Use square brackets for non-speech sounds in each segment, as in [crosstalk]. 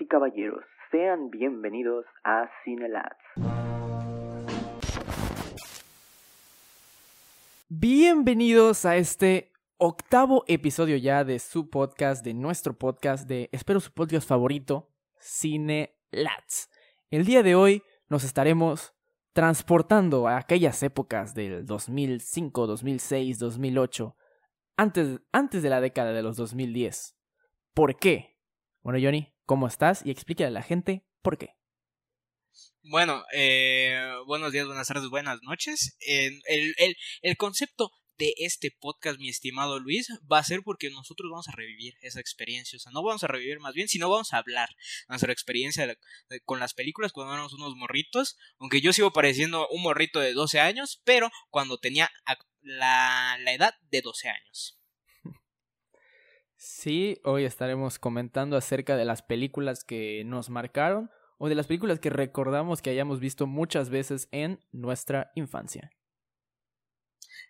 Y caballeros, sean bienvenidos a Cinelats. Bienvenidos a este octavo episodio ya de su podcast, de nuestro podcast, de espero su podcast favorito, Cinelats. El día de hoy nos estaremos transportando a aquellas épocas del 2005, 2006, 2008, antes, antes de la década de los 2010. ¿Por qué? Bueno, Johnny, ¿cómo estás? Y explícale a la gente por qué. Bueno, eh, buenos días, buenas tardes, buenas noches. el, concepto de este podcast, mi estimado Luis, va a ser porque nosotros vamos a revivir esa experiencia. O sea, no vamos a revivir más bien, sino vamos a hablar nuestra experiencia con las películas cuando éramos unos morritos. Aunque yo sigo pareciendo un morrito de 12 años, pero cuando tenía la, la edad de 12 años. Sí, hoy estaremos comentando acerca de las películas que nos marcaron o de las películas que recordamos que hayamos visto muchas veces en nuestra infancia.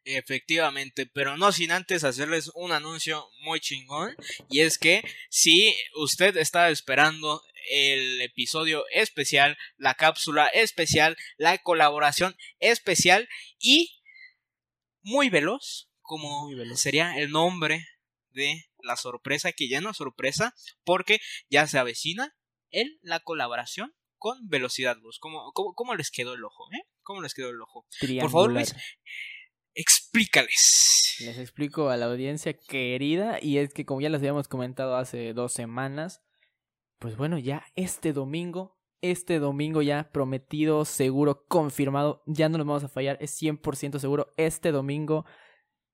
Efectivamente, pero no sin antes hacerles un anuncio muy chingón. Y es que si usted está esperando el episodio especial, la cápsula especial, la colaboración especial y muy veloz, como sería el nombre de la sorpresa, que ya no es sorpresa, porque ya se avecina en la colaboración con Velocidad Luz. ¿Cómo, cómo, les quedó el ojo? Eh? ¿Cómo les quedó el ojo? Por favor, Luis, explícales. Les explico a la audiencia querida y es que como ya les habíamos comentado hace dos semanas, pues bueno, ya este domingo, este domingo ya prometido, seguro, confirmado, ya no nos vamos a fallar, es 100% seguro, este domingo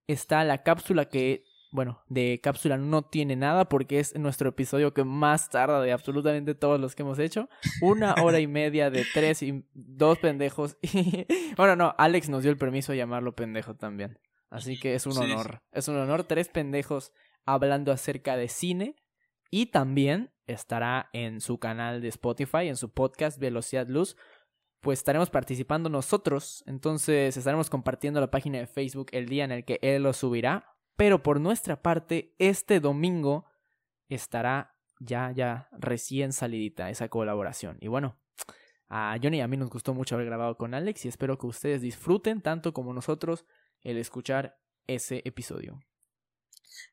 está la cápsula que bueno, de cápsula no tiene nada porque es nuestro episodio que más tarda de absolutamente todos los que hemos hecho. Una hora y media de tres y dos pendejos. [laughs] bueno, no, Alex nos dio el permiso de llamarlo pendejo también. Así que es un honor. Es un honor. Tres pendejos hablando acerca de cine. Y también estará en su canal de Spotify, en su podcast Velocidad Luz. Pues estaremos participando nosotros. Entonces estaremos compartiendo la página de Facebook el día en el que él lo subirá pero por nuestra parte, este domingo estará ya, ya recién salidita esa colaboración. Y bueno, a Johnny y a mí nos gustó mucho haber grabado con Alex y espero que ustedes disfruten tanto como nosotros el escuchar ese episodio.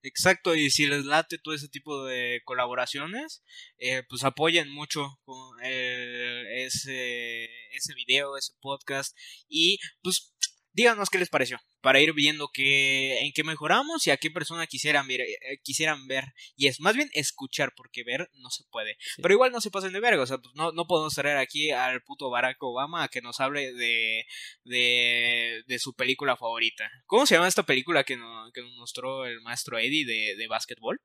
Exacto, y si les late todo ese tipo de colaboraciones, eh, pues apoyen mucho ese, ese video, ese podcast y pues díganos qué les pareció para ir viendo qué, en qué mejoramos y a qué persona quisieran ver, eh, quisieran ver. Y es más bien escuchar, porque ver no se puede. Pero igual no se pasen de verga, o sea, pues no, no podemos traer aquí al puto Barack Obama a que nos hable de, de, de su película favorita. ¿Cómo se llama esta película que, nos mostró el maestro Eddie de, de básquetbol?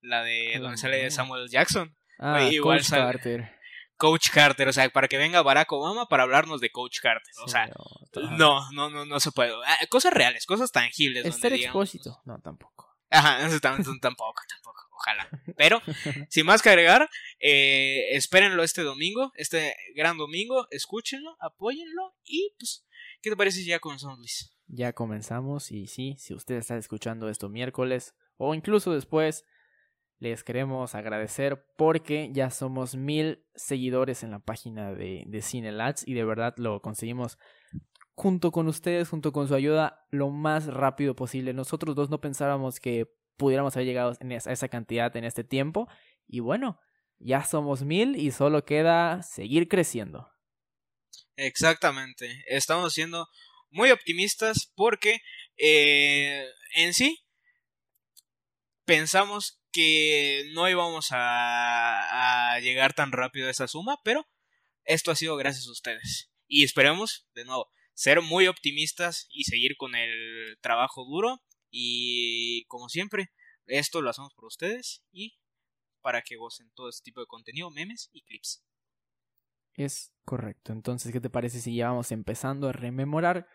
La de donde sale Samuel Jackson. Ah, igual Carter. Coach Carter, o sea, para que venga Barack Obama para hablarnos de Coach Carter, o sea, no, no, no, no se puede. Ah, cosas reales, cosas tangibles. Estar expósito, no, tampoco. Ajá, tampoco, tampoco, ojalá. Pero, [laughs] sin más que agregar, eh, espérenlo este domingo, este gran domingo, escúchenlo, apóyenlo y pues, ¿qué te parece si ya comenzamos, Luis? Ya comenzamos y sí, si usted está escuchando esto miércoles o incluso después, les queremos agradecer porque ya somos mil seguidores en la página de, de y de verdad lo conseguimos junto con ustedes, junto con su ayuda, lo más rápido posible. Nosotros dos no pensábamos que pudiéramos haber llegado a esa cantidad en este tiempo y bueno, ya somos mil y solo queda seguir creciendo. Exactamente, estamos siendo muy optimistas porque eh, en sí pensamos que no íbamos a, llegar tan rápido a esa suma, pero esto ha sido gracias a ustedes. Y esperemos, de nuevo, ser muy optimistas y seguir con el trabajo duro. Y como siempre, esto lo hacemos por ustedes y para que gocen todo este tipo de contenido, memes y clips. Es correcto. Entonces, ¿qué te parece si ya vamos empezando a rememorar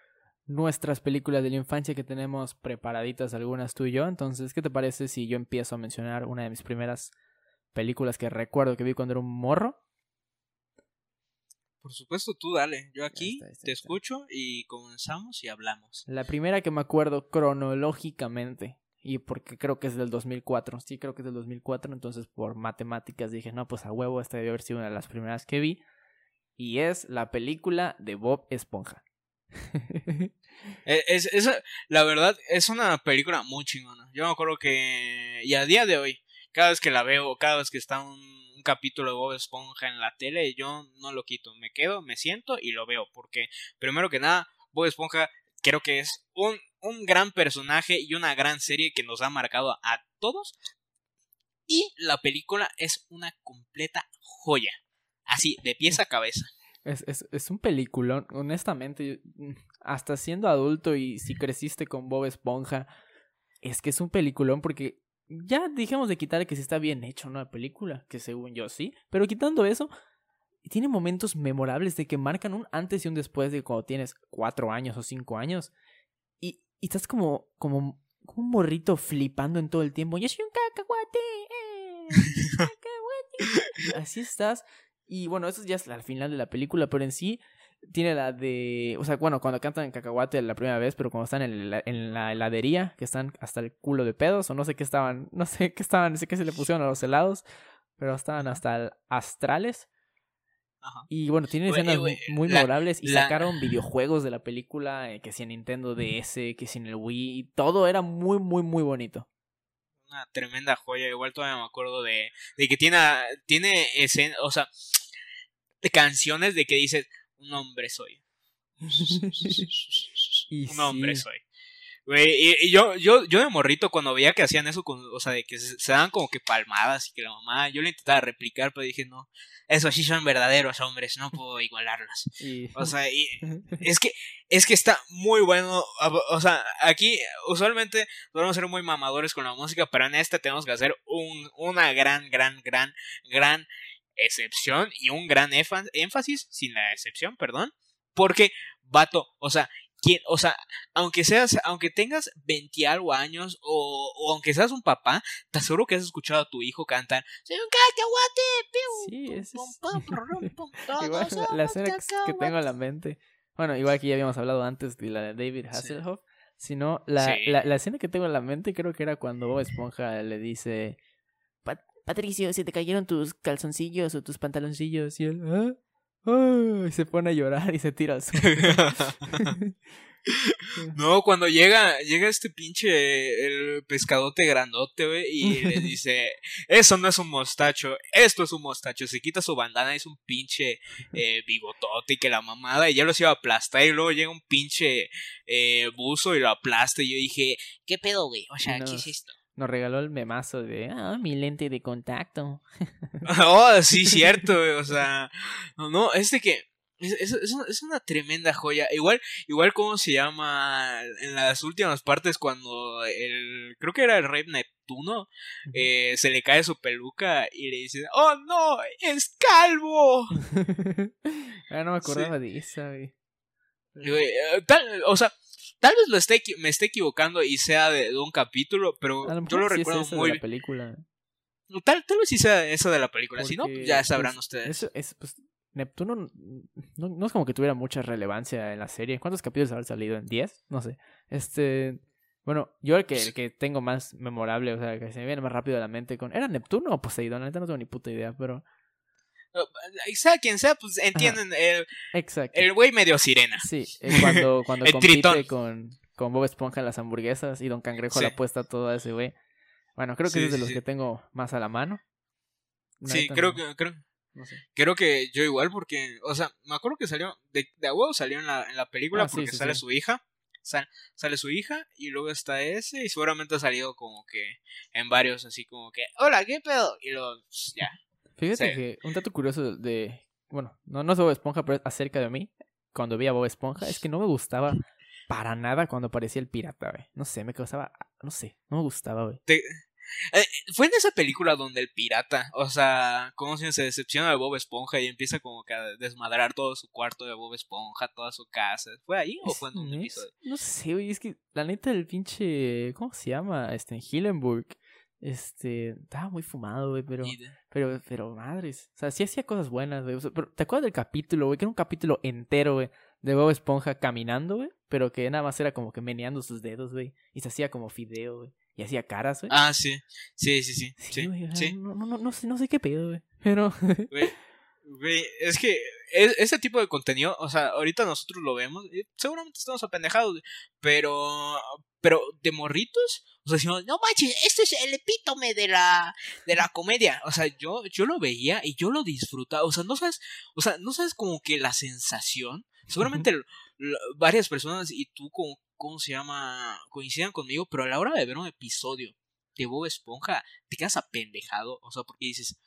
nuestras películas de la infancia que tenemos preparaditas algunas tú y yo. Entonces, ¿qué te parece si yo empiezo a mencionar una de mis primeras películas que recuerdo que vi cuando era un morro? Por supuesto, tú dale. Yo aquí te escucho y comenzamos y hablamos. La primera que me acuerdo cronológicamente Y porque creo que es del 2004. Sí, creo que es del 2004. Entonces, por matemáticas dije, no, pues a huevo, esta debe haber sido una de las primeras que vi. Y es la película de Bob Esponja. [laughs] E, es, es, la verdad, es una película muy chingona. Yo me acuerdo que. Y a día de hoy, cada vez que la veo, cada vez que está un, capítulo de Bob Esponja en la tele, yo no lo quito. Me quedo, me siento y lo veo. Porque, primero que nada, Bob Esponja creo que es un, un gran personaje y una gran serie que nos ha marcado a todos. Y la película es una completa joya. Así, de pies a cabeza. Es, es, es un peliculón, honestamente. Hasta siendo adulto y si creciste con Bob Esponja, es que es un peliculón porque ya dijimos de quitar que si está bien hecho. La película, que según yo sí. Pero quitando eso, tiene momentos memorables de que marcan un antes y un después de cuando tienes cuatro años o cinco años. Y, y estás como, como, como un morrito flipando en todo el tiempo. Yo soy un cacahuate. Eh, [laughs] cacahuate. Así estás. Y bueno, eso ya es al final de la película, pero en sí tiene la de. O sea, bueno, cuando cantan en cacahuate la primera vez, pero cuando están en la, en la heladería, que están hasta el culo de pedos, o no sé qué estaban, [laughs] no sé qué estaban, no sé qué se le pusieron a los helados, pero estaban hasta astrales. Ajá. Y bueno, tiene escenas muy memorables y la... sacaron videojuegos de la película, eh, que si en Nintendo DS, que si en el Wii, todo era muy, muy, muy bonito. Una tremenda joya, igual todavía me acuerdo de, de que tiene, tiene escena, o sea, de canciones de que dices, un hombre soy. [laughs] y un hombre sí. soy. Güey, y, y, yo, yo, yo de morrito cuando veía que hacían eso, con, o sea, de que se, se, daban como que palmadas y que la mamá, yo lo intentaba replicar, pero dije, no, esos sí son verdaderos hombres, no puedo igualarlos. [laughs] Y... O sea, y, [laughs] es que, es que está muy bueno, o sea, aquí usualmente podemos ser muy mamadores con la música, pero en este tenemos que hacer un, una gran, gran, gran, gran excepción y un gran énfasis, sin la excepción, perdón, porque, vato, o sea, ¿quién, o sea, aunque seas, aunque tengas 20 algo años o, o, aunque seas un papá, te aseguro que has escuchado a tu hijo cantar Soy un cacahuate, sí, es... la, escena que, que, tengo en la mente, bueno, igual que ya habíamos hablado antes de la de David Hasselhoff, sí. sino la, sí. la, la, escena que tengo en la mente creo que era cuando Bob Esponja le dice Patricio, se te cayeron tus calzoncillos o tus pantaloncillos y él ¿Ah? Oh, y se pone a llorar y se tira al suelo. [laughs] [laughs] no, cuando llega, llega este pinche el pescadote grandote, güey, y le [laughs] dice, eso no es un mostacho, esto es un mostacho. Se quita su bandana, es un pinche eh, bigotote y que la mamada, y ya los iba a aplastar, y luego llega un pinche eh, buzo y lo aplasta, y yo dije, ¿qué pedo, güey? O sea, no. ¿qué es esto? Nos regaló el memazo de, ah, mi lente de contacto. [laughs] oh, sí, cierto, o sea, no, no, es de que es, es, es, una tremenda joya. Igual, igual como se llama en las últimas partes cuando el, creo que era el rey Neptuno, eh, se le cae su peluca y le dice, oh no, es calvo. [laughs] ah, no me acordaba sí. de esa, güey. Tal, o sea, Tal vez lo esté, me esté equivocando y sea de, de un capítulo, pero yo lo sí recuerdo es muy bien. película. Tal, tal vez sí sea eso de la película, Porque, si no, pues ya sabrán pues, ustedes. Eso es, pues, Neptuno no, no, es como que tuviera mucha relevancia en la serie. ¿Cuántos capítulos habrán salido? ¿En 10? No sé. Este. Bueno, yo el que, el que tengo más memorable, o sea, que se me viene más rápido a la mente con. ¿Era Neptuno o Poseidón? La neta no tengo ni puta idea, pero. Sea quien sea, pues entienden el, Exacto. el güey medio sirena. Sí, eh, cuando, [laughs] cuando El compite tritón. con, con Bob Esponja en las hamburguesas y Don Cangrejo Sí. le apuesta todo a ese güey. Bueno, creo que Sí, es de los sí. que tengo más a la mano. Sí, creo que, creo, no sé. creo que yo igual porque, o sea, me acuerdo que salió, de, de a huevo salió en la, en la película Ah, porque sale su hija, sal- sale su hija y luego está ese y seguramente ha salido como que en varios así como que, hola, ¿qué pedo? Y luego, pues, ya. Fíjate Sí. que un dato curioso de. Bueno, no, no es Bob Esponja, pero es acerca de mí. Cuando vi a Bob Esponja, es que no me gustaba para nada cuando aparecía el pirata, güey. No sé, me causaba. No sé, no me gustaba, güey. Te- eh, fue en esa película donde el pirata, o sea, como si se decepciona de Bob Esponja y empieza como que a desmadrar todo su cuarto de Bob Esponja, toda su casa. ¿Fue ahí o fue en un Es- episodio? No sé, güey, es que la neta el pinche. ¿Cómo se llama? Este, en Hillenburg. Este. Estaba muy fumado, güey, pero. Pero, pero madres. O sea, sí hacía cosas buenas, güey. O sea, pero, ¿te acuerdas del capítulo, güey? Que era un capítulo entero, güey. De Bob Esponja caminando, güey. Pero que nada más era como que meneando sus dedos, güey. Y se hacía como fideo, güey. y hacía caras, güey. Ah, sí. Sí, sí, sí. Sí, Sí, güey, sí. No, no, no, no sé, no sé qué pedo, güey. Pero. [laughs] Güey, güey, es que e- ese tipo de contenido, o sea, ahorita nosotros lo vemos, y seguramente estamos apendejados, güey, pero, pero de morritos, o sea, decimos, no manches, este es el epítome de la, de la comedia, o sea, yo, yo lo veía y yo lo disfrutaba, o sea, no sabes, o sea, no sabes como que la sensación, seguramente varias personas y tú como, ¿cómo se llama? coincidan conmigo, pero a la hora de ver un episodio de Bob Esponja, te quedas apendejado, o sea, porque dices,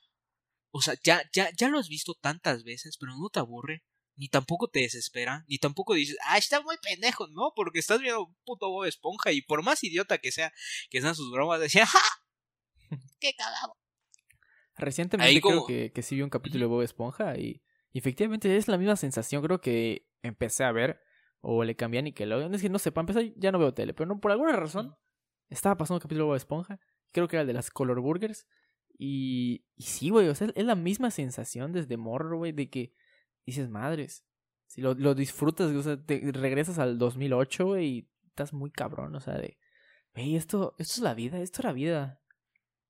o sea, ya, ya, ya lo has visto tantas veces, pero no te aburre, ni tampoco te desespera, ni tampoco dices, ah, está muy pendejo, no, porque estás viendo un puto Bob Esponja y por más idiota que sea, que sean sus bromas, decía, ¡ja! [laughs] ¡Qué cagado! Recientemente Ahí creo como- que, que sí vi un capítulo de Bob Esponja y, y efectivamente es la misma sensación. Creo que empecé a ver o le cambié a Nickelodeon. Es que no sé, para empezar ya no veo tele, pero no, por alguna razón estaba pasando un capítulo de Bob Esponja. Creo que era el de las Color Burgers. Y, y sí, güey, o sea, es la misma sensación desde morro, güey, de que dices, madres, si lo, lo disfrutas, o sea, te regresas al 2008, güey, y estás muy cabrón, o sea, de, güey, esto, esto es la vida, esto era vida.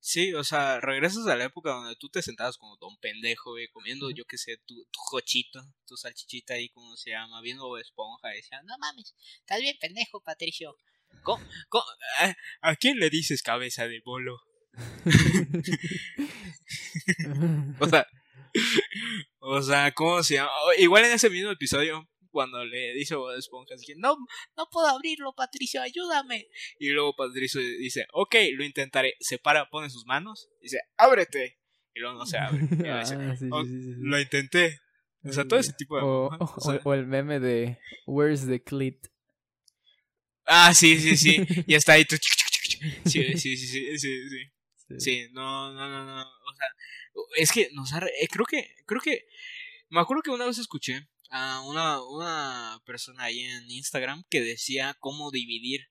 Sí, o sea, regresas a la época donde tú te sentabas como don pendejo, güey, comiendo, yo qué sé, tu, tu jochito, tu salchichita ahí, como se llama, viendo Esponja, y decía, no mames, estás bien pendejo, Patricio. ¿Cómo- cómo- a, a quién le dices cabeza de bolo? [laughs] [laughs] O sea, [laughs] o sea, ¿cómo se llama? Igual en ese mismo episodio, cuando le dice Bob Esponja, que, no, no puedo abrirlo, Patricio, ayúdame. Y luego Patricio dice, ok, lo intentaré. Se para, pone sus manos, dice, ábrete. Y luego no se abre. Y luego dice, [laughs] sí, "Oh, sí, sí, sí. lo intenté. O sea, todo ese tipo de... O, mamadas, o- o sea, o el meme de Where's the clit? ah, sí, sí, sí. [laughs] Y está ahí. tú- [laughs] Sí, sí, sí, sí, sí, sí. Sí, no, no, no, no. O sea, es que nos ha. re- eh, creo que. Creo que. Me acuerdo que una vez escuché a una, una persona ahí en Instagram que decía cómo dividir.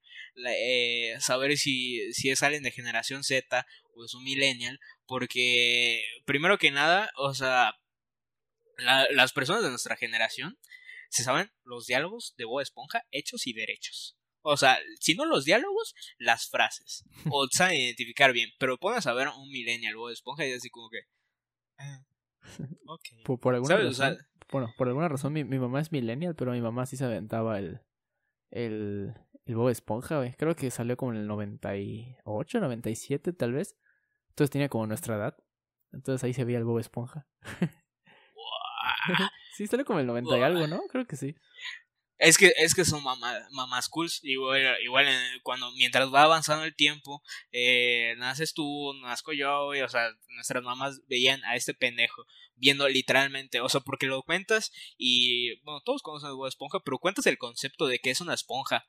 eh, saber si, si es alguien de generación Z o es un millennial. Porque, primero que nada, o sea. la- las personas de nuestra generación se saben los diálogos de Bob Esponja hechos y derechos. O sea, si no los diálogos, las frases. [laughs] O saben identificar bien. Pero pones a ver un millennial Bob Esponja y así como que. ah, [laughs] ok. Por, por alguna ¿Sabes? O sea- razón. bueno, por alguna razón mi, mi mamá es millennial, pero mi mamá sí se aventaba el. El. El Bob Esponja, güey. Creo que salió como en el 98, 97, tal vez. Entonces tenía como nuestra edad. Entonces ahí se veía el Bob Esponja. [laughs] sí, salió como el 90 y algo, ¿no? Creo que sí. Es que, es que son mamá, mamás cools. Igual, igual en- cuando, mientras va avanzando el tiempo, eh, naces tú, nazco yo, güey, o sea, nuestras mamás veían a este pendejo, viendo literalmente, o sea, porque lo cuentas y, bueno, todos conocen a Bob Esponja, pero cuentas el concepto de que es una esponja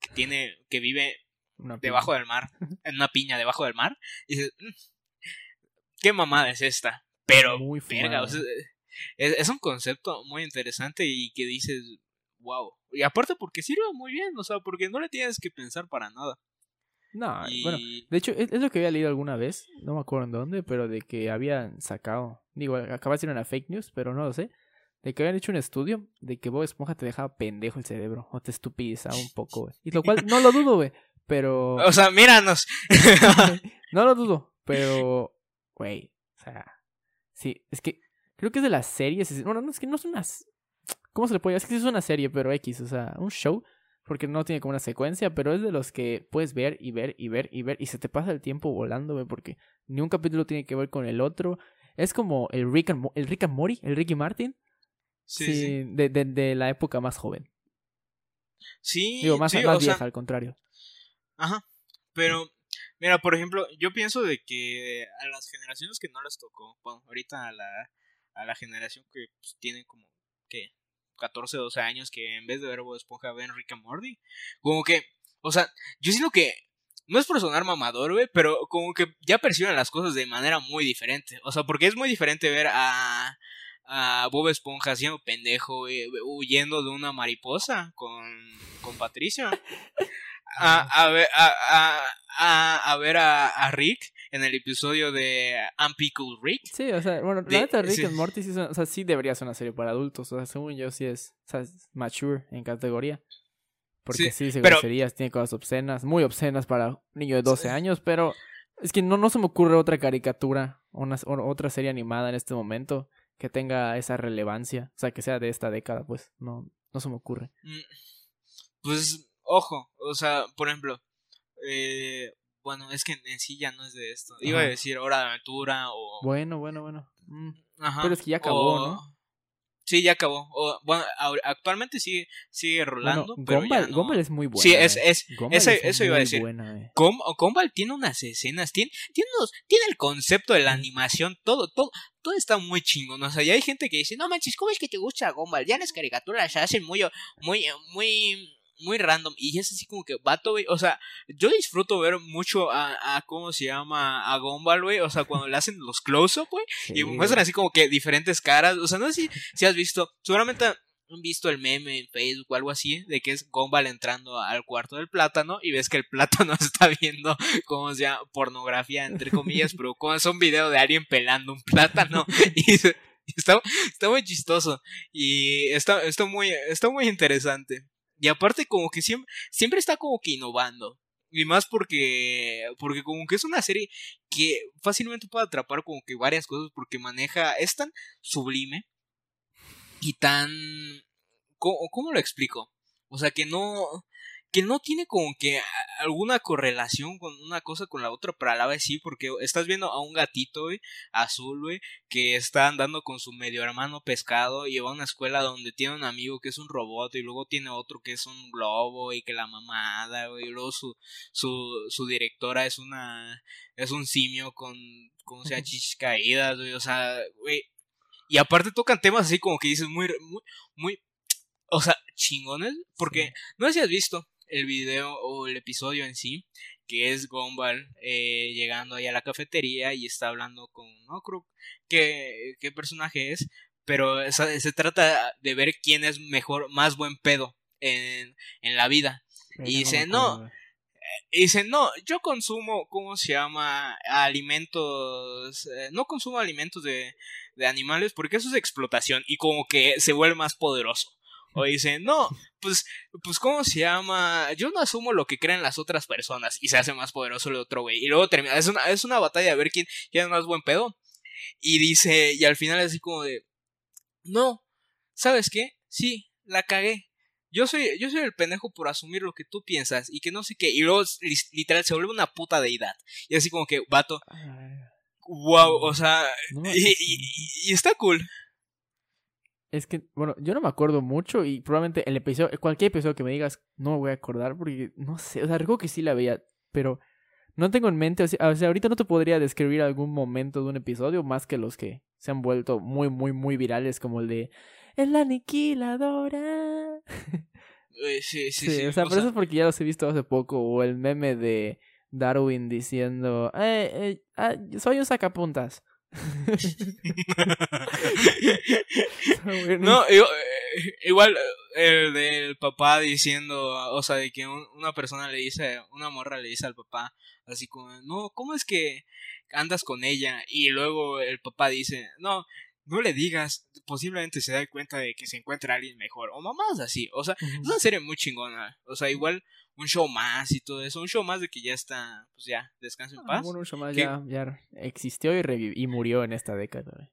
que tiene, que vive debajo del mar, en una piña debajo del mar, y dices, "Mm, ¿qué mamada es esta? Pero, Muy verga, o fumada. sea, es, es un concepto muy interesante y que dices, wow. Y aparte porque sirve muy bien, o sea, porque no le tienes que pensar para nada. No, Y... bueno, de hecho, es, es lo que había leído alguna vez, no me acuerdo en dónde, pero de que habían sacado, digo, acaba de ser una fake news, pero no lo sé, de que habían hecho un estudio de que Bob Esponja te dejaba pendejo el cerebro, o te estupidizaba un poco. Y lo cual no lo dudo, güey, pero... [laughs] o sea, míranos. [laughs] [laughs] no lo dudo, pero, güey, o sea, sí, es que creo que es de las series, es- bueno, no, es que no es una... ¿Cómo se le puede? Es que es una serie, pero X, o sea, un show, porque no tiene como una secuencia, pero es de los que puedes ver y ver y ver y ver y se te pasa el tiempo volando, güey, porque ni un capítulo tiene que ver con el otro. Es como el Rick and, el Rick and Morty, el Ricky Martin, sí, sí, sí. De, de, de la época más joven. Sí, Digo, más, sí, más sea, vieja, al contrario. Ajá. Pero, mira, por ejemplo, yo pienso de que a las generaciones que no les tocó, bueno, ahorita a la, a la generación que pues, tiene como, ¿qué? 14, 12 años que en vez de ver Bob Esponja ven Rick and Morty. Como que, o sea, yo siento que no es por sonar mamador, güey, pero como que ya perciben las cosas de manera muy diferente. O sea, porque es muy diferente ver a, a Bob Esponja haciendo pendejo, güey, huyendo de una mariposa con, con Patricio. [laughs] A, a ver, a, a, a, a ver a, a Rick en el episodio de Unpickled Rick. Sí, o sea, bueno, De- la neta Rick sí. and Morty sí, o sea, sí debería ser una serie para adultos, o sea, según yo sí es, o sea, es mature en categoría. Porque sí, Sí, dice pero- groserías, tiene cosas obscenas, muy obscenas para un niño de 12 años, pero es que no, no se me ocurre otra caricatura, una, o- otra serie animada en este momento que tenga esa relevancia, o sea, que sea de esta década, pues, no, no se me ocurre. Mm, Pues, ojo, o sea, por ejemplo, eh, bueno, es que en sí ya no es de esto. Iba a decir Hora de Aventura o... Bueno, bueno, bueno. Mm. Ajá, pero es que ya acabó, o- ¿no? Sí, ya acabó. O, bueno, actualmente sigue, sigue rolando, Bueno, pero Gumball, no. Gumball es muy buena. Sí, es, eh. es, Gumball ese- es eso iba a decir. buena, eh. Gum- Gumball tiene unas escenas, tiene, tiene, unos- tiene el concepto de la animación, todo, todo, todo está muy chingón. O sea, ya hay gente que dice, no manches, ¿cómo es que te gusta Gumball? Ya las caricaturas se hacen muy, muy, muy, muy random. Y es así como que, vato, güey. O sea, yo disfruto ver mucho a, a ¿cómo se llama? A Gumball, güey. O sea, cuando le hacen los close-up, güey. Y muestran así como que diferentes caras. O sea, no sé si, si has visto. Seguramente han visto el meme en Facebook o algo así. De que es Gumball entrando al cuarto del plátano. Y ves que el plátano [laughs] está viendo, ¿cómo se llama? Pornografía, entre comillas. pero como es un video de alguien pelando un plátano. [laughs] Y está, está muy chistoso. Y está, está, muy, está muy interesante. Y aparte, como que siempre, siempre está como que innovando. Y más porque, porque como que es una serie que fácilmente puede atrapar como que varias cosas porque maneja, es tan sublime y tan... ¿Cómo, cómo lo explico? O sea, que no... Que no tiene como que alguna correlación con una cosa con la otra, pero a la vez sí, porque estás viendo a un gatito, güey, azul, güey, que está andando con su medio hermano pescado y va a una escuela donde tiene un amigo que es un robot y luego tiene otro que es un globo y que la mamada, güey, y luego su, su, su directora es una, es un simio con, como sea, chichis caídas, güey, o sea, güey, y aparte tocan temas así como que dices muy, muy, muy, o sea, chingones, porque Sí. no sé si has visto el video o el episodio en sí, que es Gumball eh, llegando ahí a la cafetería y está hablando con, creo qué, qué personaje es, pero se, se trata de ver quién es mejor, más buen pedo en, en la vida. Y dice, no, dice, no, yo consumo, ¿cómo se llama? Alimentos, eh, no consumo alimentos de, de animales porque eso es explotación y como que se vuelve más poderoso. O dice, no, pues, pues, ¿cómo se llama? Yo no asumo lo que creen las otras personas y se hace más poderoso el otro güey. Y luego termina, es una, es una batalla de ver quién, quién es más buen pedo. Y dice, y al final así como de, no, ¿sabes qué? Sí, la cagué. Yo soy, yo soy el pendejo por asumir lo que tú piensas y que no sé qué. Y luego, li- literal, se vuelve una puta deidad. Y así como que, vato, wow, o sea, y está cool. Es que, bueno, yo no me acuerdo mucho y probablemente el episodio, cualquier episodio que me digas, no me voy a acordar porque no sé, o sea, recuerdo que sí la veía, pero no tengo en mente, o sea, o sea, ahorita no te podría describir algún momento de un episodio más que los que se han vuelto muy, muy, muy virales, como el de El aniquiladora. [laughs] Eh, sí, sí, Sí, sí. o sea, o pero eso es porque ya los he visto hace poco, o el meme de Darwin diciendo, eh, eh, ah, soy un sacapuntas. No, igual, eh, igual, eh, el del papá diciendo, o sea, de que un- una persona le dice, una morra le dice al papá, así como, no, ¿cómo es que andas con ella? Y luego el papá dice, no, no le digas, posiblemente se da cuenta de que se encuentra alguien mejor, o mamás así, o sea, es una serie muy chingona, o sea, igual un show más y todo eso, un show más de que ya está, pues ya, descansa en Ah, paz. bueno, un show más ya, ya existió y, y murió en esta década.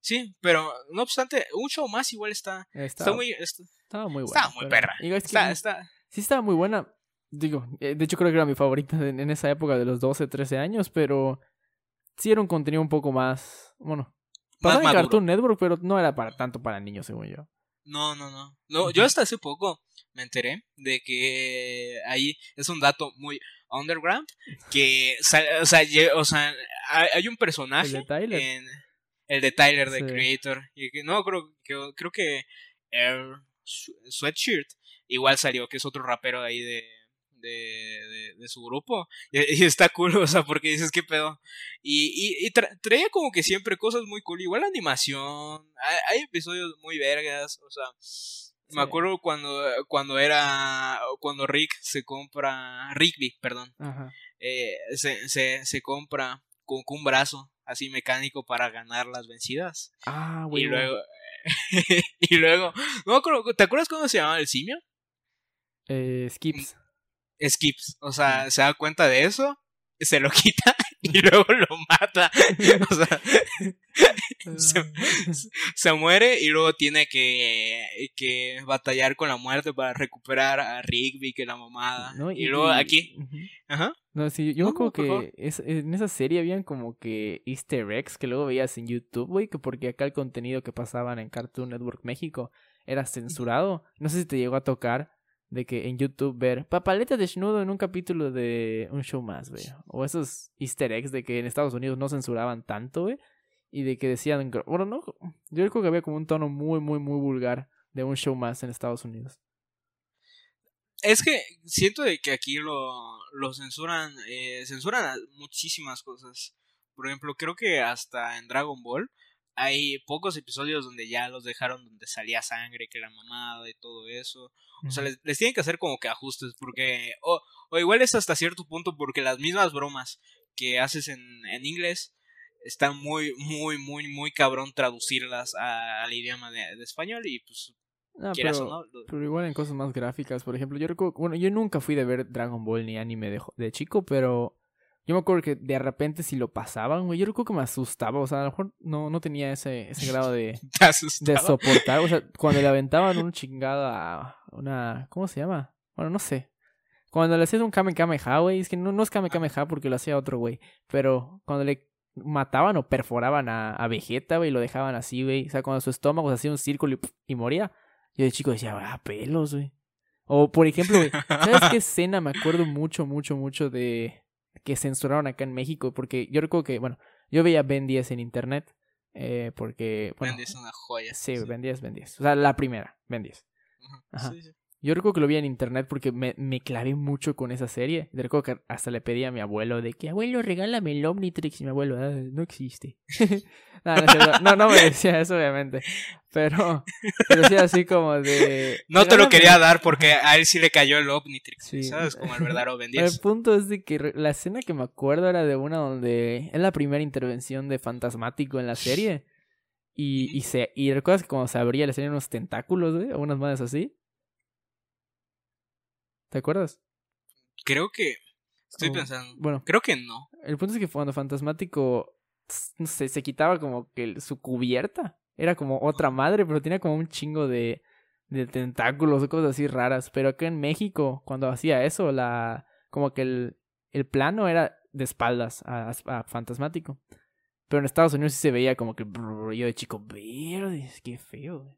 Sí, pero no obstante, un show más igual está, Estaba, está muy, está, estaba muy buena. perra, Digo, es que está, sí- está, Sí estaba muy buena. Digo, eh, de hecho creo que era mi favorita en, en esa época de los 12, 13 años, pero sí era un contenido un poco más, bueno, pasaba en. Cartoon Network, pero no era para tanto para niños, según yo. No, no, no. No, yo hasta hace poco me enteré de que ahí es un dato muy underground que o sea, o sea, hay, un personaje El de Tyler. en el de Tyler Sí. Creator y que no creo que creo que Air Sw- Sweatshirt igual salió que es otro rapero ahí de de, de, de su grupo y, y está cool, o sea, porque dices qué pedo y, y, y tra- traía como que siempre cosas muy cool, igual la animación, hay, hay episodios muy vergas, o sea, me acuerdo cuando, cuando era, cuando Rick se compra, Rigby, perdón, Ajá. eh, se, se, se compra con, con un brazo así mecánico para ganar las vencidas. Ah, Y güey. luego, [laughs] y luego, no ¿te acuerdas cómo se llamaba el simio? Eh, skips. Skips. O sea, se da cuenta de eso, se lo [laughs] quita y luego lo mata. [laughs] O sea, se, [laughs] se muere y luego tiene que, que batallar con la muerte para recuperar a Rigby, que la mamada. ¿no? Y, luego aquí. Ajá. No, sí, yo favor. que es- en esa serie habían como que easter eggs que luego veías en YouTube, güey, que porque acá el contenido que pasaban en Cartoon Network México era censurado. No sé si te llegó a tocar de que en YouTube ver papaleta desnudo en un capítulo de un show más, güey. O esos easter eggs de que en Estados Unidos no censuraban tanto, güey. Y de que decían, bueno, no, yo creo que había como un tono muy, muy, muy vulgar de un show más en Estados Unidos. Es que siento de que aquí lo, lo censuran, eh, censuran muchísimas cosas. Por ejemplo, creo que hasta en Dragon Ball hay pocos episodios donde ya los dejaron donde salía sangre, que la mamada y todo eso. O sea, les, les tienen que hacer como que ajustes, porque. O, o igual es hasta cierto punto, porque las mismas bromas que haces en, en inglés están muy, muy, muy, muy cabrón traducirlas a- al idioma de, de español y pues Ah, pero- no. Pero igual en cosas más gráficas, por ejemplo, yo recuerdo, bueno, yo nunca fui de ver Dragon Ball ni anime de, de chico, pero yo me acuerdo que de repente si lo pasaban, güey, yo recuerdo que me asustaba, o sea, a lo mejor no, no tenía ese, ese grado de, [laughs] de soportar, o sea, cuando le aventaban un chingado a una, ¿cómo se llama? Bueno, no sé. Cuando le hacías un Kame Kameha, güey, es que no, no es Kame Kameha porque lo hacía otro güey, pero cuando le mataban o perforaban a, a Vegeta, güey, y lo dejaban así, güey, o sea, cuando su estómago se hacía un círculo y, y moría, yo de chico decía, ah, pelos, güey. O, por ejemplo, güey, ¿sabes qué [laughs] escena me acuerdo mucho, mucho, mucho de que censuraron acá en México? Porque yo recuerdo que, bueno, yo veía Ben 10 en internet, eh, porque, bueno, Bendy es una joya. sí, Ben 10, Ben 10. O sea, la primera, Ben 10. Ujú, Ajá. sí, sí. Yo recuerdo que lo vi en internet porque me, me clavé mucho con esa serie. Y recuerdo que hasta le pedí a mi abuelo de que, abuelo, regálame el Omnitrix. Y mi abuelo, "Ah, no existe. [laughs] no, no, me decía eso, obviamente. Pero, pero decía así como de... No te lo quería dar porque a él sí le cayó el Omnitrix, Sí. ¿sabes? Como el verdadero Ben [laughs] El 10. punto es de que la escena que me acuerdo era de una donde es la primera intervención de Fantasmático en la serie. Y, y, se, y recuerdas que cuando se abría le salían unos tentáculos, güey, o unas madres así. ¿Te acuerdas? Creo que. Estoy pensando. Bueno, Creo que no. el punto es que cuando Fantasmático no sé, se quitaba como que su cubierta. Era como otra madre, pero tenía como un chingo de, de tentáculos o cosas así raras. Pero acá en México, cuando hacía eso, la como que el, el plano era de espaldas a, a Fantasmático. Pero en Estados Unidos sí se veía como que yo de chico, verde, qué feo. güey".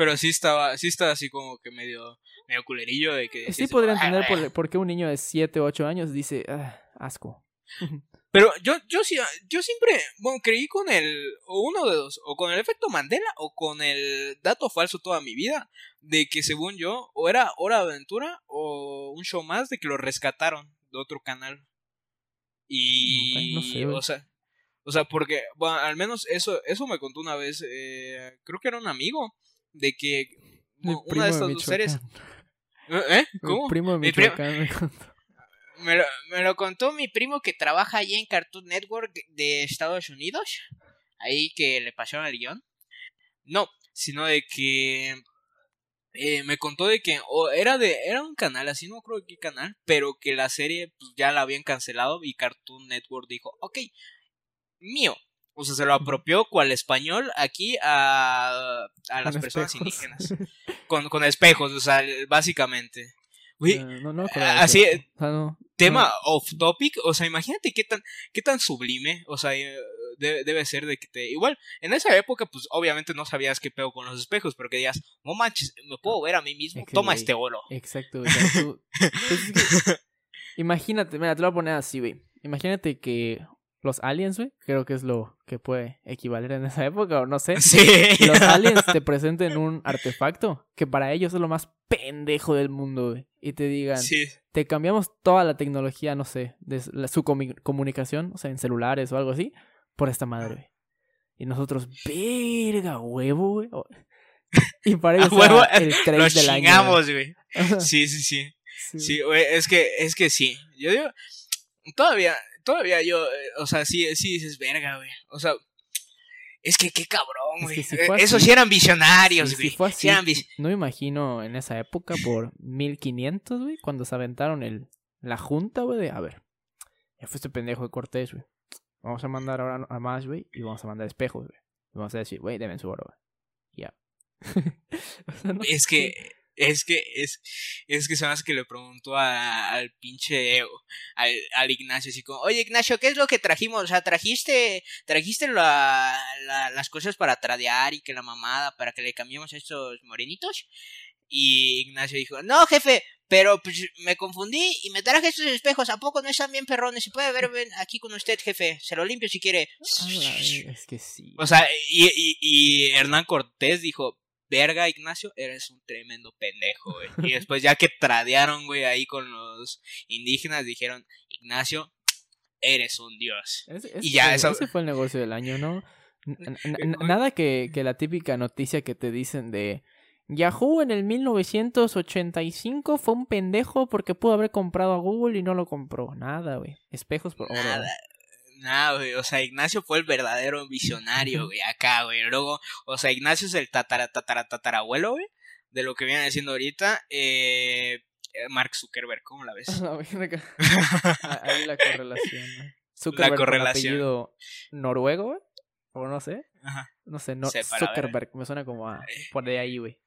Pero sí estaba, sí estaba así como que medio, medio culerillo de que. Sí podría "Ah, entender ah". por, por qué un niño de 7 o 8 años dice, "Ah, asco. [laughs] Pero yo, yo sí, yo siempre, bueno, creí con el, o uno de dos, o con el efecto Mandela, o con el dato falso toda mi vida, de que según yo, o era Hora de Aventura, o un show más de que lo rescataron de otro canal. Y, no sé, o sea, o sea, porque, bueno, al menos eso, eso me contó una vez, eh, creo que era un amigo, de que Mi una primo de de estas dos series, Michoacán. ¿eh? Mi ¿Cómo? primo de Mi primo- Michoacán me contó. Me lo, me lo contó mi primo que trabaja allí en Cartoon Network de Estados Unidos. Ahí que le pasaron el guion. No, sino de que eh, me contó de que o era de era un canal, así no creo qué canal, pero que la serie pues, ya la habían cancelado y Cartoon Network dijo, ok, mío. O sea, se lo apropió cual español aquí a, a las personas espejos. indígenas. Con, con espejos, o sea, básicamente. Ah, no, no de así, eso. O sea, no, tema no. off topic, o sea, imagínate qué tan qué tan sublime, o sea, eh, debe, debe ser de que te igual en esa época pues obviamente no sabías qué pedo con los espejos, pero que digas, "No manches, me puedo ver a mí mismo, toma este oro." Exacto. o sea, tú- pues es que- [laughs] imagínate, mira, te lo voy a poner así, güey. Imagínate que los aliens, güey, creo que es lo que puede equivaler en esa época, o no sé. [laughs] Sí. los aliens [laughs] te presenten un artefacto que para ellos es lo más pendejo del mundo, güey. Y te digan, Sí. te cambiamos toda la tecnología, no sé, de la- su comunicación, o sea, en celulares o algo así, por esta madre, güey. Y nosotros, verga, huevo, güey. [laughs] Y para ellos huevo, el craze Los del año. chingamos, güey. güey. Sí, sí, sí. Sí. Sí, güey, es que es que sí. Yo digo todavía todavía yo, eh, o sea, sí sí dices verga, güey. O sea, Es que qué cabrón, Es güey. que si Eh, Esos sí eran visionarios, Sí, güey. si fue Sí así, eran vis- no me imagino en esa época por 1500, güey, cuando se aventaron el, la junta, güey, de, a ver, ya fue este pendejo de Cortés, güey. Vamos a mandar ahora a más, güey, y vamos a mandar espejos, güey. Y vamos a decir, güey, deben su oro, güey. Ya. [laughs] O sea, no Es que, es que, es, es que me hace que le preguntó a- al pinche, al, al Ignacio, así como, oye Ignacio, ¿qué es lo que trajimos? O sea, trajiste, trajiste la, la- las cosas para tradear y que la mamada, para que le cambiemos a estos morenitos. Y Ignacio dijo, no, jefe, pero pues me confundí y me traje estos espejos. ¿A poco no están bien perrones? Se puede ver ven, aquí con usted, jefe. Se lo limpio si quiere. A la verga, es que sí. O sea, y, y, y Hernán Cortés dijo, verga, Ignacio, eres un tremendo pendejo, güey. Y después ya que tradearon, güey, ahí con los indígenas, dijeron, Ignacio, eres un dios. Y ya, eso- ese fue el negocio del año, ¿no? N- nada que, que la típica noticia que te dicen de Yahoo en el 1985 fue un pendejo porque pudo haber comprado a Google y no lo compró. Nada, güey. Espejos por oro. Nada. Nada, güey, o sea, Ignacio fue el verdadero visionario, güey, acá, güey. Luego, o sea, Ignacio es el tatara, tatara, tatarabuelo, güey, de lo que viene haciendo ahorita. Eh, Mark Zuckerberg, ¿cómo la ves? [laughs] La. Ah, Ahí la correlación. ¿no? [laughs] Zuckerberg con correlación. apellido noruego, güey. O no sé. Ajá. No sé, no, Sepa la Zuckerberg. Me suena como a por de ahí, güey.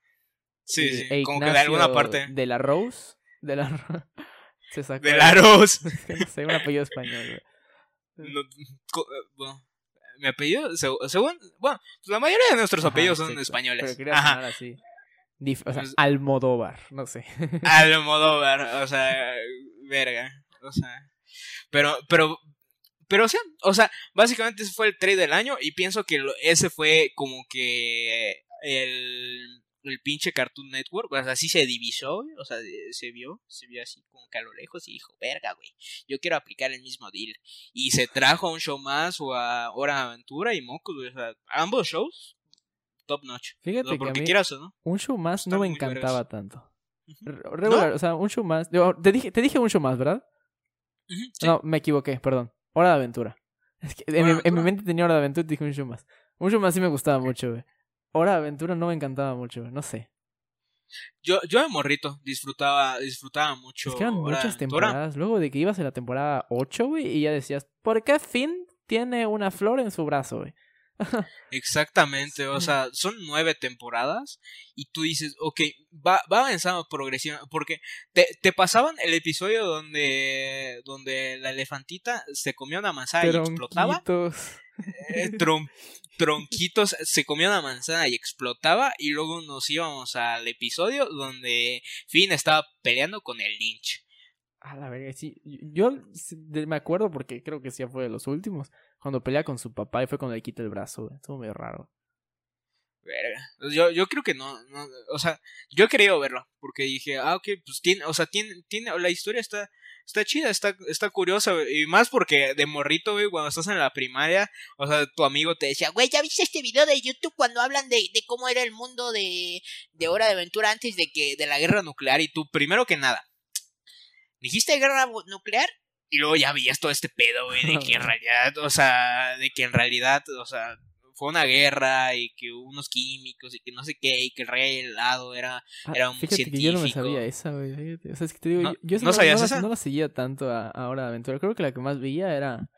Sí, sí, e como que de alguna parte. De la Rose. De la [laughs] Se sacó Del arroz. Es que no sé, un apellido español, güey. No, co- eh, bueno, mi apellido, seg- según, bueno, pues la mayoría de nuestros Ajá, apellidos son exacto. españoles. Pero quería Ajá. sonar así. Dif- o sea, Pues- Almodóvar, no sé. [laughs] Almodóvar, o sea, verga, o sea, pero, pero, pero, o sea, o sea, básicamente ese fue el trade del año y pienso que ese fue como que el, el pinche Cartoon Network, o sea, así se divisó, o sea, se vio, se vio así como que a lo lejos y dijo, verga, güey, yo quiero aplicar el mismo deal. Y se trajo a un show más o a Hora de Aventura y Mocos, güey, o sea, ambos shows, top notch. Fíjate O sea, que a porque mí quieras o no. un show más no me encantaba tanto. Regular, o sea, un show más. Te, dije, te dije un show más, ¿verdad? Sí. No, me equivoqué, perdón. Hora de aventura. Es que en, mi, en mente tenía hora de aventura y dije un show más. Un show más sí me gustaba mucho, güey. Hora de aventura no me encantaba mucho. No sé. Yo, yo de morrito disfrutaba, disfrutaba mucho. Es que eran Hora muchas temporadas. Luego de que ibas en la temporada 8, güey, y ya decías, ¿por qué Finn tiene una flor en su brazo, güey? [laughs] Exactamente, o sea, son nueve temporadas y tú dices, ok, va, va avanzando progresivamente, porque te, te pasaban el episodio donde, donde la elefantita se comía una manzana y explotaba, tron- tronquitos se comía una manzana y explotaba y luego nos íbamos al episodio donde Finn estaba peleando con el Lynch. A la verga, sí. Yo me acuerdo porque creo que sí fue de los últimos. Cuando pelea con su papá y fue cuando le quita el brazo. Estuvo medio raro. Verga. Yo, yo creo que no, no, o sea, yo he querido verlo, porque dije, ah, ok, pues tiene, o sea, tiene, tiene, la historia está, está chida, está, está curiosa, y más porque de morrito, güey, cuando estás en la primaria, o sea, tu amigo te decía, güey, ¿ya viste este video de YouTube cuando hablan de, de cómo era el mundo de, de Hora de Aventura antes de que, de la guerra nuclear? Y tú, primero que nada, dijiste guerra nuclear, y luego ya veías todo este pedo, güey, de que en [laughs] realidad, o sea, de que en realidad, o sea, fue una guerra y que hubo unos químicos y que no sé qué y que el rey helado era Ah, Era un fíjate que yo no me científico. sabía esa, güey. O sea, es que te digo, ¿No- yo, no no, sabías no la- esa? no la seguía tanto a, a Hora de Aventura. Creo que la que más veía era,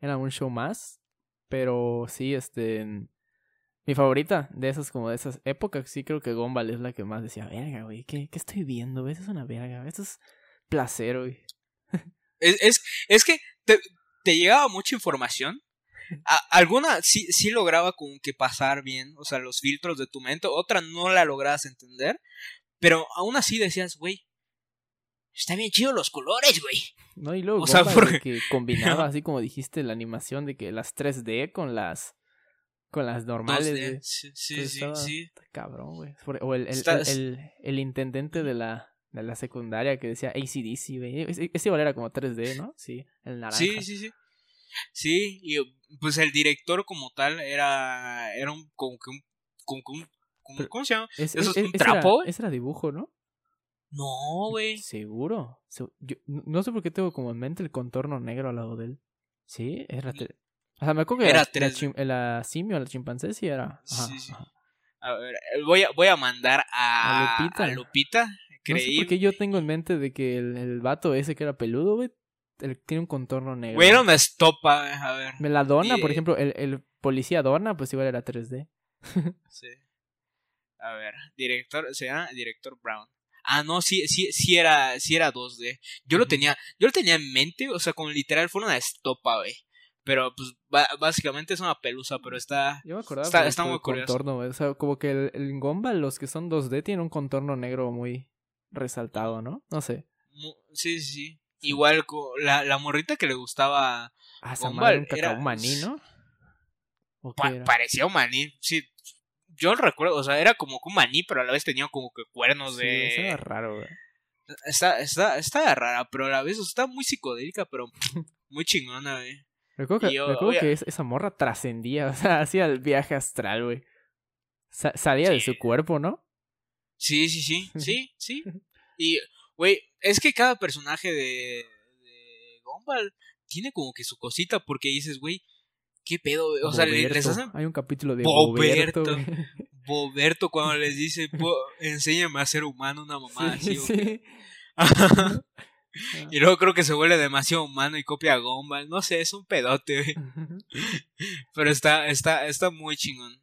era un show más. Pero sí, este. Mi favorita de esas, como de esas épocas, sí creo que Gumball es la que más decía, verga, güey, ¿qué, ¿qué estoy viendo? Eso es una verga, esto es placer, güey. [laughs] es, es, es que te, te llegaba mucha información A- alguna sí, sí lograba como que pasar bien o sea los filtros de tu mente otra no la lograbas entender pero aún así decías güey está bien chido los colores güey No, y luego O sea, porque- que combinaba, así como dijiste, la animación de que las 3D con las con las normales. 2D, güey. sí sí sí, estaba- sí. está cabrón, güey. O el, el, Está- el, el- el intendente de la, de la secundaria que decía ACDC, güey. Ese, ese igual era como 3D, ¿no? Sí, el naranja. Sí, sí, sí. Sí, y pues el director como tal era era un como que un, como que un como- Pero- ¿cómo se llama? Es- ¿Eso es un ese trapo, Era, ese era dibujo, ¿no? No, güey. Seguro. Se- yo- no sé por qué tengo como en mente el contorno negro al lado de él. Sí, era O sea, me acuerdo que Era la, la, 3D. chim- la simio, la chimpancé, sí era. Ajá, Sí, sí. ajá. A ver, voy a, voy a mandar a, A Lupita. a Lupita. No sé por qué yo tengo en mente de que el, el vato ese que era peludo, güey, el- tiene un contorno negro. Güey, era una estopa, eh, a ver. Me la dona, por ejemplo, el, el policía dona, pues igual era 3D. [laughs] Sí. A ver, director, se llama director Brown. Ah, no, sí, sí, sí era, sí era 2D. Yo lo tenía, yo lo tenía en mente, o sea, con literal fue una estopa, güey. Pero pues básicamente es una pelusa, pero está Yo me acordaba Está- está muy curioso. contorno. O sea, como que el, el Gumball, los que son 2D, tienen un contorno negro muy resaltado, ¿no? No sé. sí, sí, sí. Igual la, la morrita que le gustaba Ah, madre, un era- maní, ¿no? Parecía un maní, sí. Yo recuerdo, o sea, era como un maní, pero a la vez tenía como que cuernos Sí, eso de era raro, güey. Está, está, está rara, pero a la vez está muy psicodélica, pero muy chingona, güey. Recuerdo que, yo- recuerdo que es- esa morra trascendía, [laughs] o sea, hacía el viaje astral, güey. Sa- salía de su cuerpo, ¿no? Sí, sí, sí, [laughs] sí, sí. [laughs] Y, güey, es que cada personaje de, de Gumball tiene como que su cosita, porque dices, güey, ¿qué pedo? O sea, le- les hacen Hay un capítulo de Boberto. Boberto, cuando les [laughs] dice, "Po- enséñame a ser humano, una mamá Sí, así. sí. [laughs] y luego creo que se vuelve demasiado humano y copia a Gumball. No sé, es un pedote, güey. [laughs] Pero está, está, está muy chingón.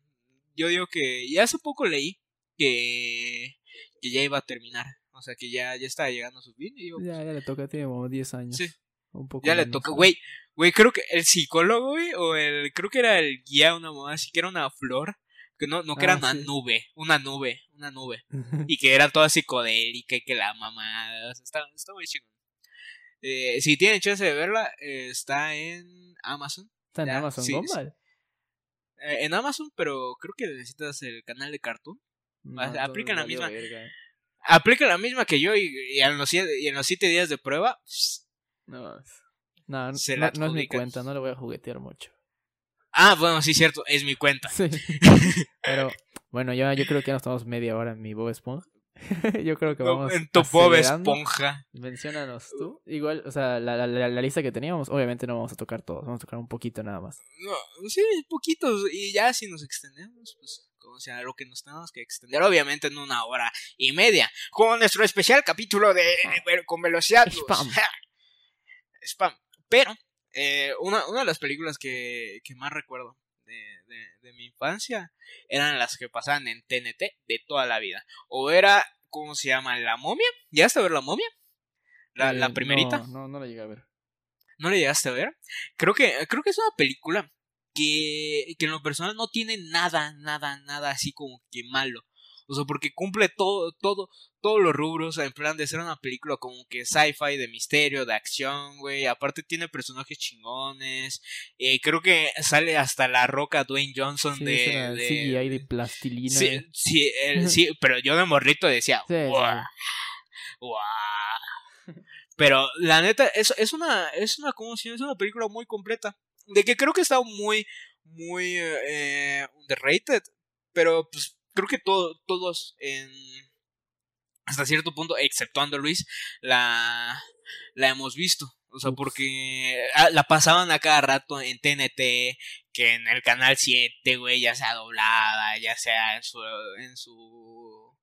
Yo digo que ya hace poco leí que, que ya iba a terminar. O sea, que ya, ya estaba llegando a su fin. Y digo, ya, ya le toca, tiene como 10 años. Sí. Un poco ya le toca, güey. Güey, creo que el psicólogo, güey, o el, creo que era el guía, una mamá así, que era una flor. Que no, no que era Ah, una sí. nube, una nube, una nube. Y que era toda psicodélica y que la mamá. O sea, está, está muy chingón. Eh, si tienen chance de verla, eh, está en Amazon. Está en Ya, Amazon sí, Gumball. Eh, en Amazon, pero creo que necesitas el canal de Cartoon. No, aplica entonces la misma. verga. Aplica la misma que yo y, y en, los siete, y en los siete días de prueba. pss, No, no, Se no, la no es mi cuenta, no le voy a juguetear mucho. Ah, bueno, sí, cierto, es mi cuenta. Sí. [laughs] Pero bueno, ya yo creo que ya nos estamos media hora en mi Bob Esponja. [laughs] yo creo que vamos en tu Bob. Esponja. Menciónanos tú. Igual, o sea, la, la, la- la lista que teníamos, obviamente no vamos a tocar todos, vamos a tocar un poquito nada más. No, sí, poquitos. Y ya si nos extendemos, pues, como sea, lo que nos tenemos que extender, obviamente en una hora y media. Con nuestro especial capítulo de, de- con velocidad. [laughs] Spam. [laughs] Spam. Pero, eh, una, una de las películas que, que más recuerdo de, de, de mi infancia eran las que pasaban en TNT de toda la vida. O era, ¿cómo se llama? La momia. ¿Llegaste a ver la momia? La, la Eh, primerita. No, no, no la llegué a ver. ¿No le llegaste a ver? Creo que, creo que es una película que, que en lo personal no tiene nada, nada, nada así como que malo. O sea, porque cumple todo, todo, todos los rubros en plan de ser una película como que sci-fi, de misterio, de acción, güey. Aparte tiene personajes chingones. Eh, creo que sale hasta la roca Dwayne Johnson Sí, de... era de- de plastilina. Sí, eh. sí, [laughs] sí, pero yo de morrito decía, Sí, sí, "Guau, guau". Pero la neta, es, es una, es una, ¿cómo se llama? Es una película muy completa. De que creo que está muy, muy eh, underrated. Pero pues creo que todo, todos en hasta cierto punto, exceptuando Luis, la, la hemos visto. O sea, porque ah, la pasaban a cada rato en TNT, que en el canal 7, güey, ya sea doblada, ya sea en su en su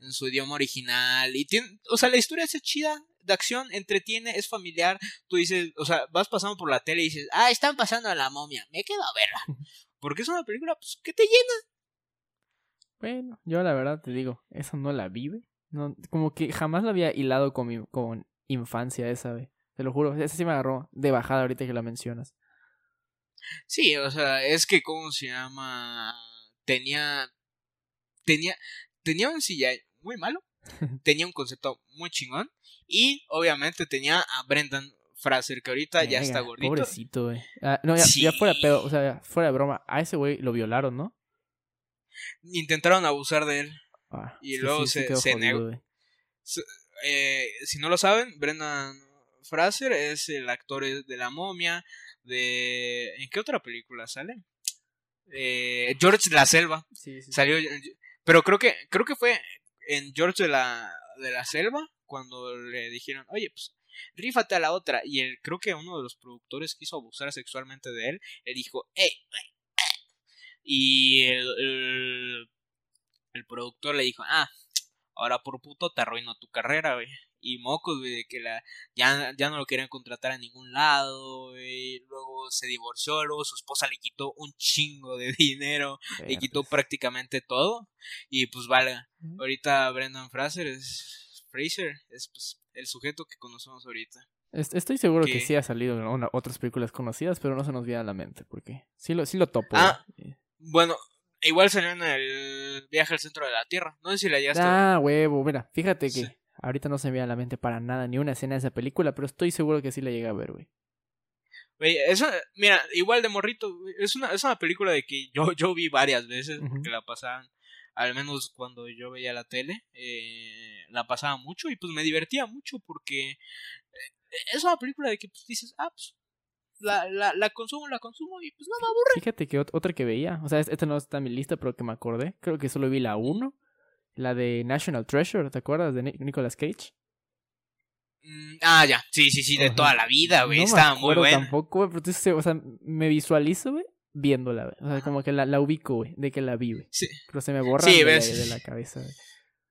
en su idioma original y tiene, o sea, la historia es chida, de acción, entretiene, es familiar. Tú dices, o sea, vas pasando por la tele y dices, "Ah, están pasando a la momia, me quedo a verla." Porque es una película pues, que te llena. Bueno, yo la verdad te digo, esa no la vive. No, como que jamás la había hilado con mi con infancia esa, güey. Te lo juro, esa sí me agarró de bajada ahorita que la mencionas. Sí, o sea, es que cómo se llama tenía tenía tenía un CGI muy malo, [laughs] tenía un concepto muy chingón y obviamente tenía a Brendan Fraser que ahorita ya está gordito. Pobrecito, güey. Ah, no, ya, fuera pedo, o sea, fuera de broma. A ese güey lo violaron, ¿no? Intentaron abusar de él. Ah, Y luego se- se negó. Eh, si no lo saben, Brendan Fraser es el actor de La Momia, de ¿en qué otra película sale? Eh, George de la Selva. Sí, sí, sí. Salió pero creo que creo que fue en George de la de la Selva cuando le dijeron, "Oye, pues rífate a la otra. Y él, creo que uno de los productores quiso abusar sexualmente de él, le dijo. Y el, el, el productor le dijo, ah, ahora por puto te arruino tu carrera, güey. Y mocos, güey, de que la, ya, ya no lo querían contratar a ningún lado, güey. Luego se divorció, luego su esposa le quitó un chingo de [laughs] dinero, le quitó prácticamente todo. Y pues vale, ahorita Brendan Fraser es Fraser, es pues, el sujeto que conocemos ahorita. Estoy seguro que, sí ha salido en otras películas conocidas, pero no se nos viene a la mente, porque sí lo, sí lo topo. Ah, bueno, igual salió en el viaje al centro de la Tierra. No sé si la hallaste. Ah, huevo, mira, fíjate que ahorita no se me viene a la mente para nada ni una escena de esa película, pero estoy seguro que sí la llegué a ver, güey. Güey, eso, mira, igual de morrito, es una, es una película de que yo, yo vi varias veces, porque la pasaban, al menos cuando yo veía la tele, eh, la pasaba mucho y pues me divertía mucho porque eh, es una película de que pues, dices, ah, pues la, la, la consumo, la consumo y pues no me aburre. Fíjate que otra que veía, o sea, esta no está en mi lista, pero que me acordé, creo que solo vi la 1, la de National Treasure, ¿te acuerdas de Nicolas Cage? Mm, ah, ya, sí, sí, sí, de toda la vida, güey, no estaba muy buena. tampoco, güey, pero o sea, me visualizo, güey, viéndola. O sea, como que la, la ubico, güey, de que la vi, güey. Sí. Pero se me borra de, La, de la cabeza, güey.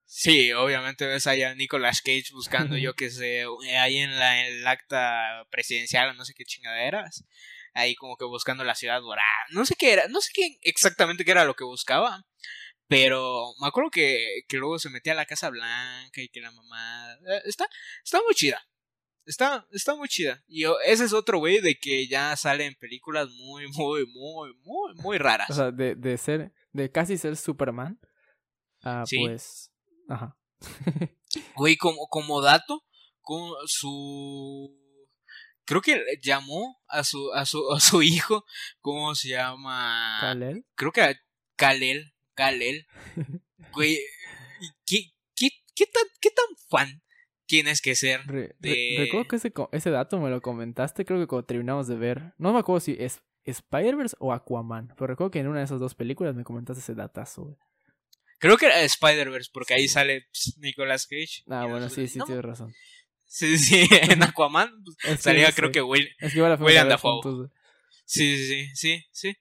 Sí, obviamente ves allá a Nicolas Cage buscando, yo que sé, ahí en la, el acta presidencial, no sé qué chingaderas, ahí como que buscando la ciudad dorada, no sé qué era, no sé qué exactamente qué era lo que buscaba, pero me acuerdo que, que luego se metía a la Casa Blanca y que la mamá... Eh, está, está muy chida. Está, está muy chida. Y ese es otro güey de que ya sale en películas muy, muy, muy, muy, muy raras. O sea, de, de ser, de casi ser Superman. Ah, pues Ajá. [laughs] Güey, como, como dato, con su creo que llamó a su a su a su hijo cómo se llama Kalel creo que Kalel Kalel [laughs] güey ¿qué, qué, qué, tan qué tan fan tienes que ser recuerdo que ese, ese dato me lo comentaste creo que cuando terminamos de ver no me acuerdo si es Spider-Verse o Aquaman pero recuerdo que en una de esas dos películas me comentaste ese datazo güey. Creo que era Spider-Verse, porque ahí sale Nicolas Cage. Ah, bueno, sí, sí, tienes razón. Sí, sí, [laughs] en Aquaman pues, salía creo que Will, es que William Dafoe. Sí, sí, sí, sí.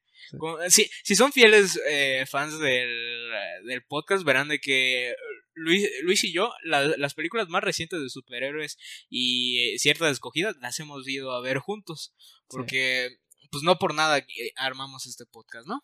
sí. Si son fieles eh, fans del, del, podcast, verán de que Luis, Luis y yo, las películas más recientes de superhéroes y eh, ciertas escogidas las hemos ido a ver juntos. Porque, pues no por nada armamos este podcast, ¿no?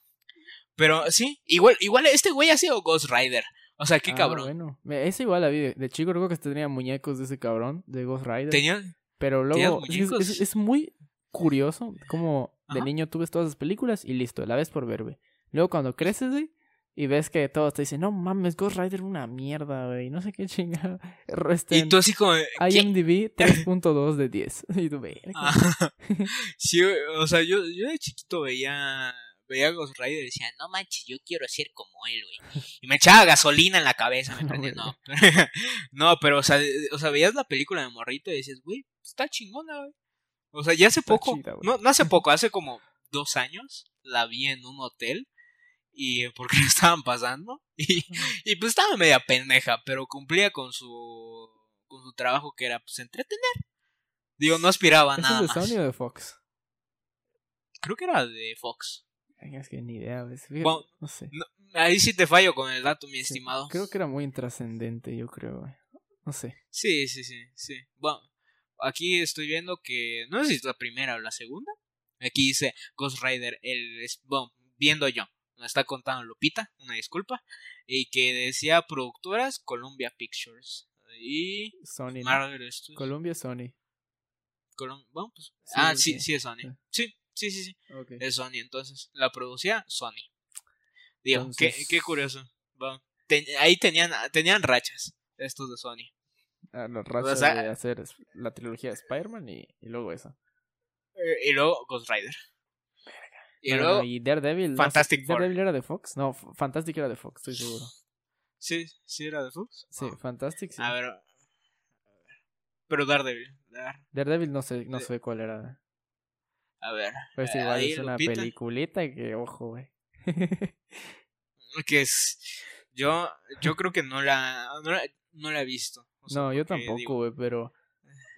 Pero sí, igual, igual este güey ha sido Ghost Rider. O sea, qué ah, cabrón. Bueno, ese igual la vi. De, chico creo que tenía muñecos de ese cabrón, de Ghost Rider. Tenía. Pero luego es, es, muy curioso como de niño tú ves todas las películas y listo, la ves por ver, güey. Luego cuando creces, güey, y ves que todos te dicen, no mames, Ghost Rider una mierda, güey. No sé qué chingada. [laughs] Este, y tú así como. IMDb 3.2 de 10. [laughs] [laughs] y tú, ve. sí, o sea, yo, yo de chiquito veía veía a Ghost Rider y decía, no manches, yo quiero ser como él, güey. Y me echaba gasolina en la cabeza, me prendía, no. no, pero, o sea, o sea, veías la película de Morrito y decías, güey, está chingona, güey. O sea, ya hace poco, no, no hace poco, hace como dos años, la vi en un hotel y porque [laughs] lo estaban pasando y, y pues estaba media pendeja, pero cumplía con su con su trabajo que era pues entretener. Digo, no aspiraba a nada. ¿Es de Sony o de Fox? Creo que era de Fox. Es que ni idea, no sé. ahí sí te fallo con el dato, mi estimado. Creo que era muy intrascendente, yo creo. No sé. Sí, sí, sí, sí. Bueno, aquí estoy viendo que. No sé si es la primera o la segunda. Aquí dice Ghost Rider, el. Bueno, viendo yo. Me está contando Lupita, una disculpa. Y que decía productoras Columbia Pictures. Y. Sony. Columbia Sony. bueno, pues. ah, sí, sí es Sony. Sí, Sí, sí, sí. Es Sony, entonces. La producía Sony. Digo, qué, qué, curioso. ahí tenían, tenían rachas estos de Sony. Ah, rachas de hacer la trilogía de Spider-Man y, y, luego esa. Eh, y luego Ghost Rider. Y luego. y Daredevil. Fantastic ¿Daredevil era de Fox? No, Fantastic era de Fox, estoy seguro. Sí, sí era de Fox. Sí, Fantastic sí. A ver. Pero Daredevil. Daredevil no sé, no sé cuál era. A ver. Pues igual es una peliculita que, ojo, güey. que es. Yo, yo creo que no la, no la, he visto. no, yo tampoco, güey, pero.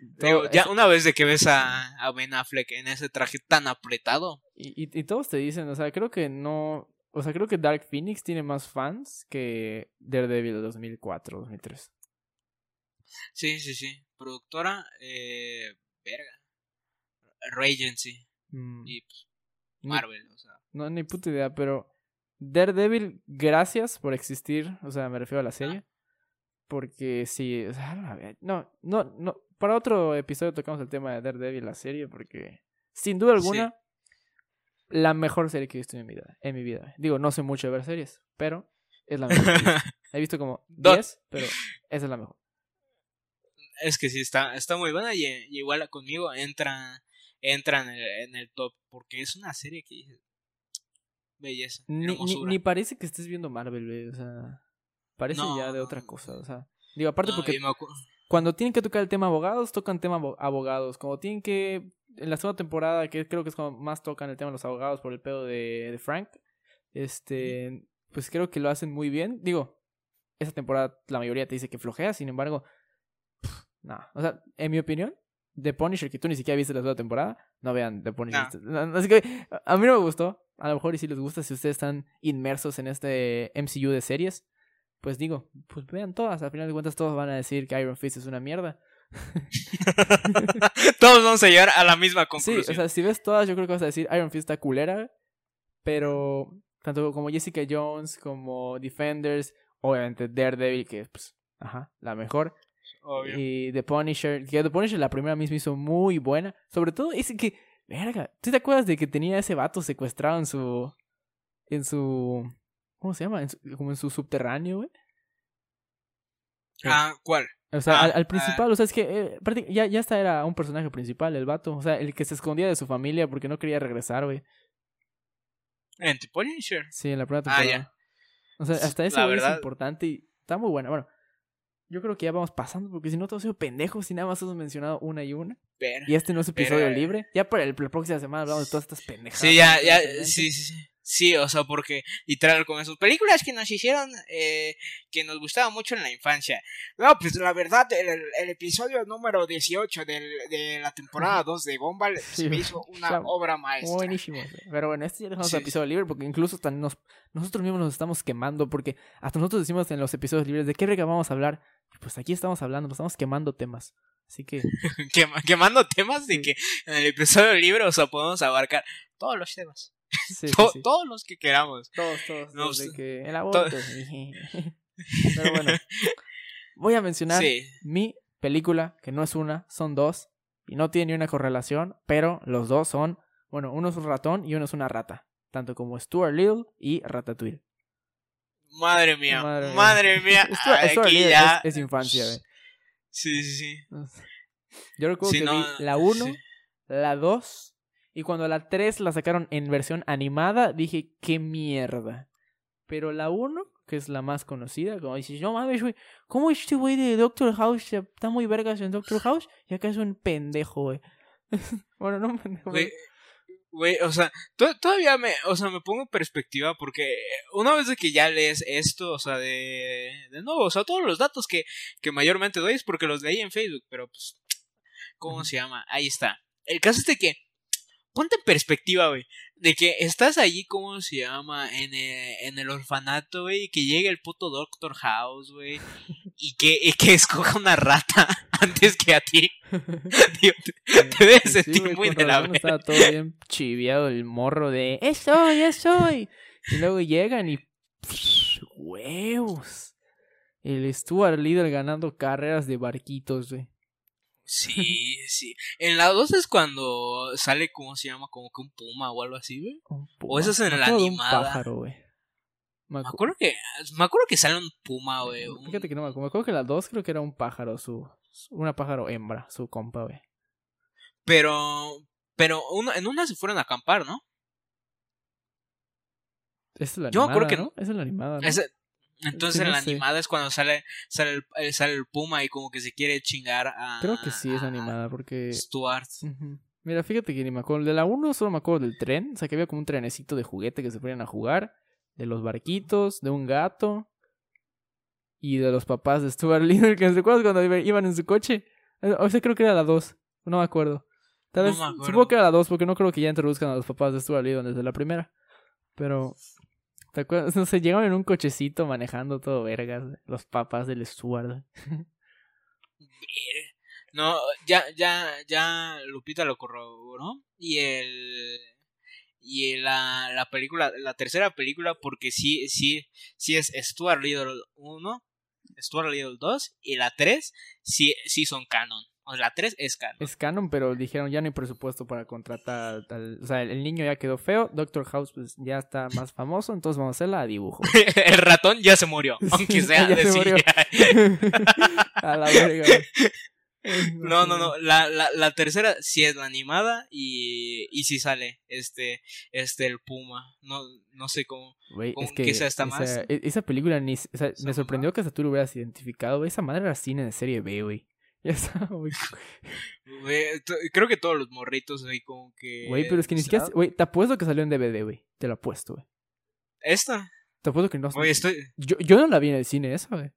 Digo, ya una vez de que ves a, a Ben Affleck en ese traje tan apretado. Y, y- y todos te dicen, o sea, creo que no. O sea, creo que Dark Phoenix tiene más fans que Daredevil de 2004, 2003. Sí, sí, sí. Productora, eh, verga. Regency Mm, y pues, Marvel, o sea. No, ni puta idea, pero Daredevil, gracias por existir. O sea, me refiero a la serie. Porque sí, o sea, no, no, no. Para otro episodio tocamos el tema de Daredevil, la serie, porque sin duda alguna, la mejor serie que he visto en mi vida. En mi vida. Digo, no sé mucho de ver series, pero es la mejor. [laughs] he visto. Como Do- 10, pero esa es la mejor. Es que sí, está, está muy buena y, y igual conmigo entra, entra en, el, en el top porque es una serie que belleza, Ni, ni, parece que estés viendo Marvel, güey, O sea, parece No, ya de otra cosa. O sea, digo, aparte No, porque cuando tienen que tocar el tema abogados, tocan tema abo- abogados. Cuando tienen que. En la segunda temporada, que creo que es cuando más tocan el tema de los abogados por el pedo de, de Frank. Este. Pues creo que lo hacen muy bien. Digo, esa temporada la mayoría te dice que flojea, sin embargo. No. O sea, en mi opinión, The Punisher, que tú ni siquiera viste la segunda temporada, no vean The Punisher. No, Así que a- a mí no me gustó. A lo mejor y si les gusta, si ustedes están inmersos en este MCU de series, pues digo, pues vean todas. Al final de cuentas, todos van a decir que Iron Fist es una mierda. [laughs] Todos vamos a llegar a la misma Sí, conclusión. o sea, si ves todas, yo creo que vas a decir Iron Fist está culera. Pero tanto como Jessica Jones, como Defenders, obviamente Daredevil, que pues, ajá, la mejor. Obvio. Y The Punisher, que The Punisher la primera misma hizo muy buena. Sobre todo ese que, verga, ¿tú te acuerdas de que tenía ese vato secuestrado en su, en su, ¿cómo se llama? En su- como en su subterráneo, güey. Ah, ¿cuál? O sea, Ah, al, al principal, o sea, es que eh, ya, ya hasta era un personaje principal, el vato. O sea, el que se escondía de su familia porque no quería regresar, güey. En The Punisher. Sí, en la primera Ah, temporada. O sea, hasta La güey es verdad- importante y está muy buena. Bueno, yo creo que ya vamos pasando porque si no todos sido pendejos y nada más hemos mencionado una y una. Pero... Y este no es episodio Pero- libre. Ya para el, la próxima semana hablamos de todas estas pendejadas. Sí, ya, ya, Excelente. sí, sí, sí. Sí, o sea, porque literal con sus películas que nos hicieron, eh, que nos gustaba mucho en la infancia. No, pues la verdad, el, el episodio número 18 del, de la temporada 2 de Gumball Sí, se me hizo [laughs] una obra maestra. Buenísimo. Pero bueno, este ya dejamos Sí. el episodio libre porque incluso hasta nos, nosotros mismos nos estamos quemando porque hasta nosotros decimos en los episodios libres de qué rega vamos a hablar. Pues aquí estamos hablando, nos estamos quemando temas. Así que [laughs] Quema- quemando temas de que en el episodio libre, o sea, podemos abarcar todos los temas. Sí, sí, To- sí. Todos los que queramos. Todos, todos, que el aborto. [laughs] Pero bueno, voy a mencionar mi película, que no es una, son dos, y no tiene ni una correlación, pero los dos son, bueno, uno es un ratón y uno es una rata, tanto como Stuart Little y Ratatouille. Madre mía, Madre mía. madre mía. [laughs] Stuart, Little ya. es, es infancia. Sí, sí, sí. Yo recuerdo que no, vi la 1, sí. la 2, y cuando la 3 la sacaron en versión animada, dije, qué mierda. Pero la 1, que es la más conocida, como dices, no mames, güey, ¿cómo este güey de Doctor House está muy vergas en Doctor House? Y acá es un pendejo, güey. [laughs] bueno, no un pendejo, Güey, o sea, to- todavía me, o sea, me pongo en perspectiva porque una vez de que ya lees esto, o sea, de, de nuevo, o sea, todos los datos que, que mayormente doy es porque los leí en Facebook, pero pues, ¿cómo se llama? Ahí está. El caso es de que, ponte en perspectiva, güey, de que estás allí, ¿cómo se llama? En el, en el orfanato, güey, y que llegue el puto Doctor House, güey, y que, y que [laughs] escoja una rata [laughs] antes que a ti. [laughs] Te, te debes Sí, sentir muy de la verga. Estaba todo bien chiviado el morro de ¡Eso, ya soy! Y luego llegan y. ¡Huevos! El Stuart Little ganando carreras de barquitos, güey. Sí, sí. En la 2 es cuando sale, ¿cómo se llama? Como que un puma o algo así, güey. O eso es en la animada. Un pájaro, güey. Me Me acu- acuerdo que, me acuerdo que sale un puma, güey. un- Fíjate que no me acuerdo. Me acuerdo que la 2 creo que era un pájaro, su. Una pájaro hembra, su compa, güey. Pero, pero uno- en una se fueron a acampar, ¿no? Es la Yo me animada, acuerdo que- ¿no? Es la animada, ¿no? Ese- entonces Sí, en no la sé. animada es cuando sale, sale, el, eh, sale el puma y como que se quiere chingar a... Creo que sí es animada, porque. Stuart. Mira, fíjate que ni me acuerdo. De la 1 solo me acuerdo del tren. O sea, que había como un trenecito de juguete que se ponían a jugar. De los barquitos, de un gato. Y de los papás de Stuart [laughs] Little. Que ¿te acuerdas cuando iba- iban en su coche? Eh, O sea, creo que era la 2. No me acuerdo. Tal No vez, me acuerdo. supongo que era la 2, porque no creo que ya introduzcan a los papás de Stuart Little desde la primera. Pero, ¿te acuerdas? [laughs] Llegaron en un cochecito manejando todo vergas. Los papás del Stuart. [laughs] No, ya, ya, ya Lupita lo corroboró. Y el. Y la, la película, la tercera película, porque sí, sí, sí es Stuart Little 1, Stuart Little 2, y la 3 sí, sí son canon. O sea, la 3 es canon. Es canon, pero dijeron ya no hay presupuesto para contratar al... O sea, el niño ya quedó feo. Doctor House pues ya está más famoso, entonces vamos a hacerla a dibujo. [laughs] el ratón ya se murió, aunque [laughs] sea de se murió. CGI. [laughs] a la verga. No, no, no. La, la, la tercera sí es la animada y, y sí sale este, este el Puma. No, no sé cómo. Güey, ¿Con es que qué sea esta esa, más? e- esa película ni... o sea, me sorprendió que hasta tú lo hubieras identificado. Esa madre era cine de serie B, güey. [laughs] Ya está, güey. Creo que todos los morritos ahí como que. Güey, pero es que ni siquiera... ¿sabes? Güey, te apuesto que salió en DVD, güey. Te lo apuesto, güey. Esta. Te apuesto que no... Güey, estoy. Yo, yo no la vi en el cine esa, güey.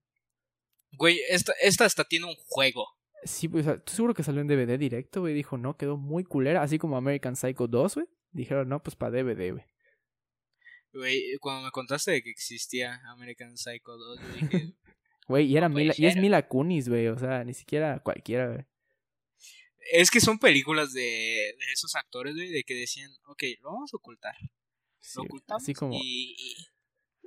Güey, esta, esta hasta tiene un juego. Sí, pues, o sea, ¿tú seguro que salió en DVD directo, güey? Dijo, no, quedó muy culera. Así como American Psycho 2, güey. Dijeron, no, pues para DVD, güey. Güey, cuando me contaste de que existía American Psycho 2, yo dije. [laughs] Güey, y era Mila... Y es. Mila Kunis, güey. O sea, ni siquiera cualquiera, güey. es que son películas de, de esos actores, güey, de que decían, ok, lo vamos a ocultar. Sí, Lo ocultamos así como... y, y-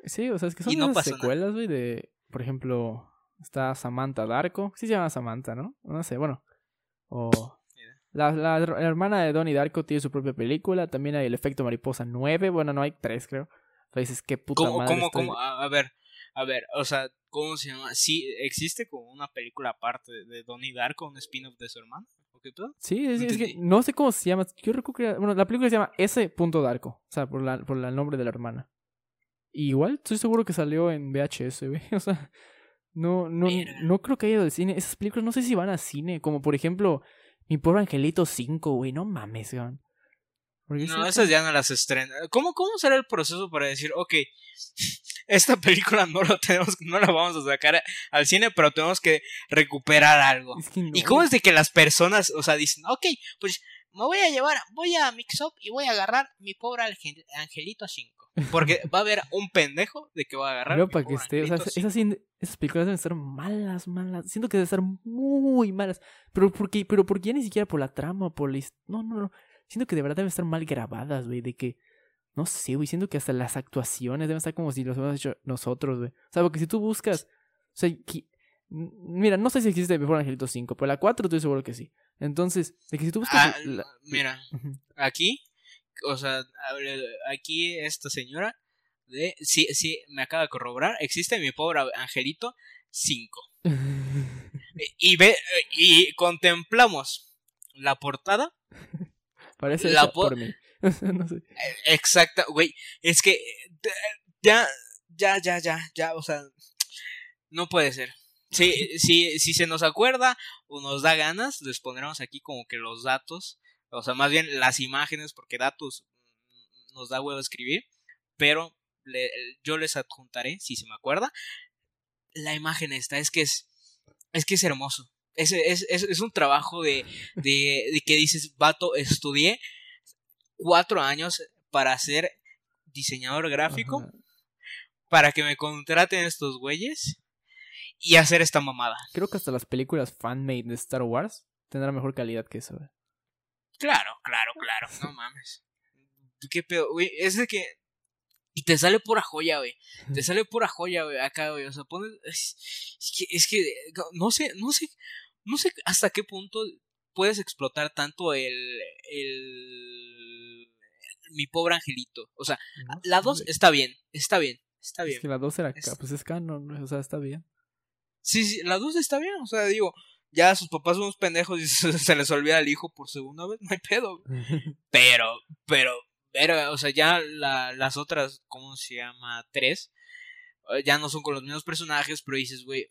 Sí, o sea, es que son no esas secuelas, güey, de... Por ejemplo, está Samantha Darko. Sí se llama Samantha, ¿no? No sé, bueno. O... La, la, la hermana de Donnie Darko tiene su propia película. También hay El Efecto Mariposa 9. Bueno, no hay tres, creo. O sea, dices, qué puta ¿Cómo, madre cómo, estoy- cómo? A, a ver, a ver, o sea, ¿cómo se llama? Sí, existe como una película aparte de, Donnie Darko, un spin-off de su hermano. ¿O qué pedo? Sí, es que no sé cómo se llama. Yo recuerdo que Bueno, la película se llama S. Darko. O sea, por, la, por el nombre de la hermana. Y igual, estoy seguro que salió en VHS, güey. [laughs] O sea, no, no, no creo que haya ido al cine. Esas películas no sé si van a cine. Como por ejemplo, Mi pobre Angelito 5, güey. No mames, güey. Porque No, esas ya no las estrenan. ¿Cómo, ¿Cómo será el proceso para decir, ok, esta película no lo tenemos, no la vamos a sacar al cine, pero tenemos que recuperar algo? es que no, ¿Y cómo es de que las personas, o sea, dicen, ok, pues me voy a llevar, voy a Mix Up y voy a agarrar mi pobre Angel- Angelito 5? Porque [laughs] va a haber un pendejo de que va a agarrar. Pero para que pobre esté, o sea, Angelito esas, películas deben estar malas, malas. Siento que deben estar muy malas. Pero porque, pero porque ya ni siquiera por la trama, por la No, no, no. Siento que de verdad deben estar mal grabadas, güey. De que. No sé, güey. Siento que hasta las actuaciones deben estar como si los hubiéramos hecho nosotros, güey. O sea, porque si tú buscas. O sea, mira, no sé si existe Before Angelito 5, pero la 4 estoy seguro que sí. Entonces, de que si tú buscas. Ah, la- mira, aquí, o sea, aquí esta señora de sí, sí, me acaba de corroborar, existe mi pobre Angelito 5. [laughs] Y ve y contemplamos la portada Parece La por mí. [laughs] No sé. exacta, güey, es que eh, ya ya ya ya ya, o sea, no puede ser. Sí, [laughs] sí, si se nos acuerda o nos da ganas, les pondremos aquí como que los datos, o sea, más bien las imágenes, porque datos mm, nos da huevo escribir, pero le- yo les adjuntaré, si se me acuerda, la imagen esta, es que es, es que es hermoso. Es, es, es, es un trabajo de, de, de que dices, vato, estudié cuatro años para ser diseñador gráfico, Ajá. para que me contraten estos güeyes y hacer esta mamada. Creo que hasta las películas fanmade de Star Wars tendrán mejor calidad que eso. Claro, claro, claro, no mames. ¿Qué pedo, güey? Es de que. Y te sale pura joya, güey. Te sale pura joya, güey, acá, güey. O sea, pones. Es, es que, es que. No sé, no sé. No sé hasta qué punto puedes explotar tanto el. el. mi pobre angelito. O sea, No la sé, 2 güey. está bien, está bien, está bien. Es que la 2 era acá, pues es canon, o sea, está bien. Sí, sí, la 2 está bien. O sea, digo, ya sus papás son unos pendejos y [laughs] se, les olvida el hijo por segunda vez. No hay pedo. [laughs] Pero, pero, pero, o sea, ya la- las otras, ¿cómo se llama? Tres, eh, ya no son con los mismos personajes, pero dices, güey,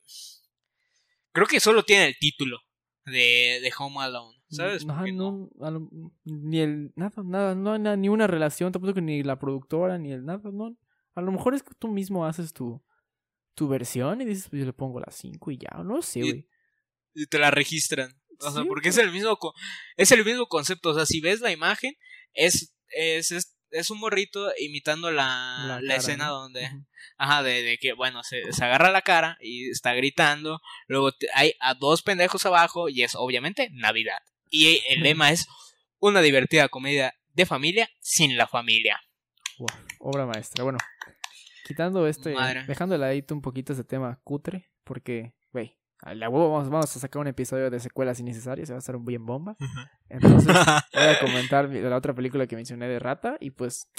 creo que solo tiene el título de, de Home Alone, ¿sabes? Ajá, no, lo- ni el, nada, nada, no hay nada, ni una relación, tampoco que ni la productora, ni el nada, no. A lo mejor es que tú mismo haces tu, tu versión y dices, pues yo le pongo las 5 y ya, no sé, Y- güey. Y te la registran. O sea, Sí, porque es pues. el mismo es el mismo concepto. O sea, si ves la imagen, es, es, es, es un morrito imitando la, la, cara, escena ¿no? donde, ajá, de, de que, bueno, se, se agarra la cara y está gritando. Luego te- hay a dos pendejos abajo y es obviamente Navidad. Y el lema es una divertida comedia de familia sin la familia. Obra maestra. Bueno, quitando este, Madre. dejando de ladito un poquito ese tema cutre, porque, a la huevo vamos, vamos a sacar un episodio de secuelas innecesarias, se va a hacer un bien bomba. Entonces, [laughs] voy a comentar la otra película que mencioné de Rata y pues,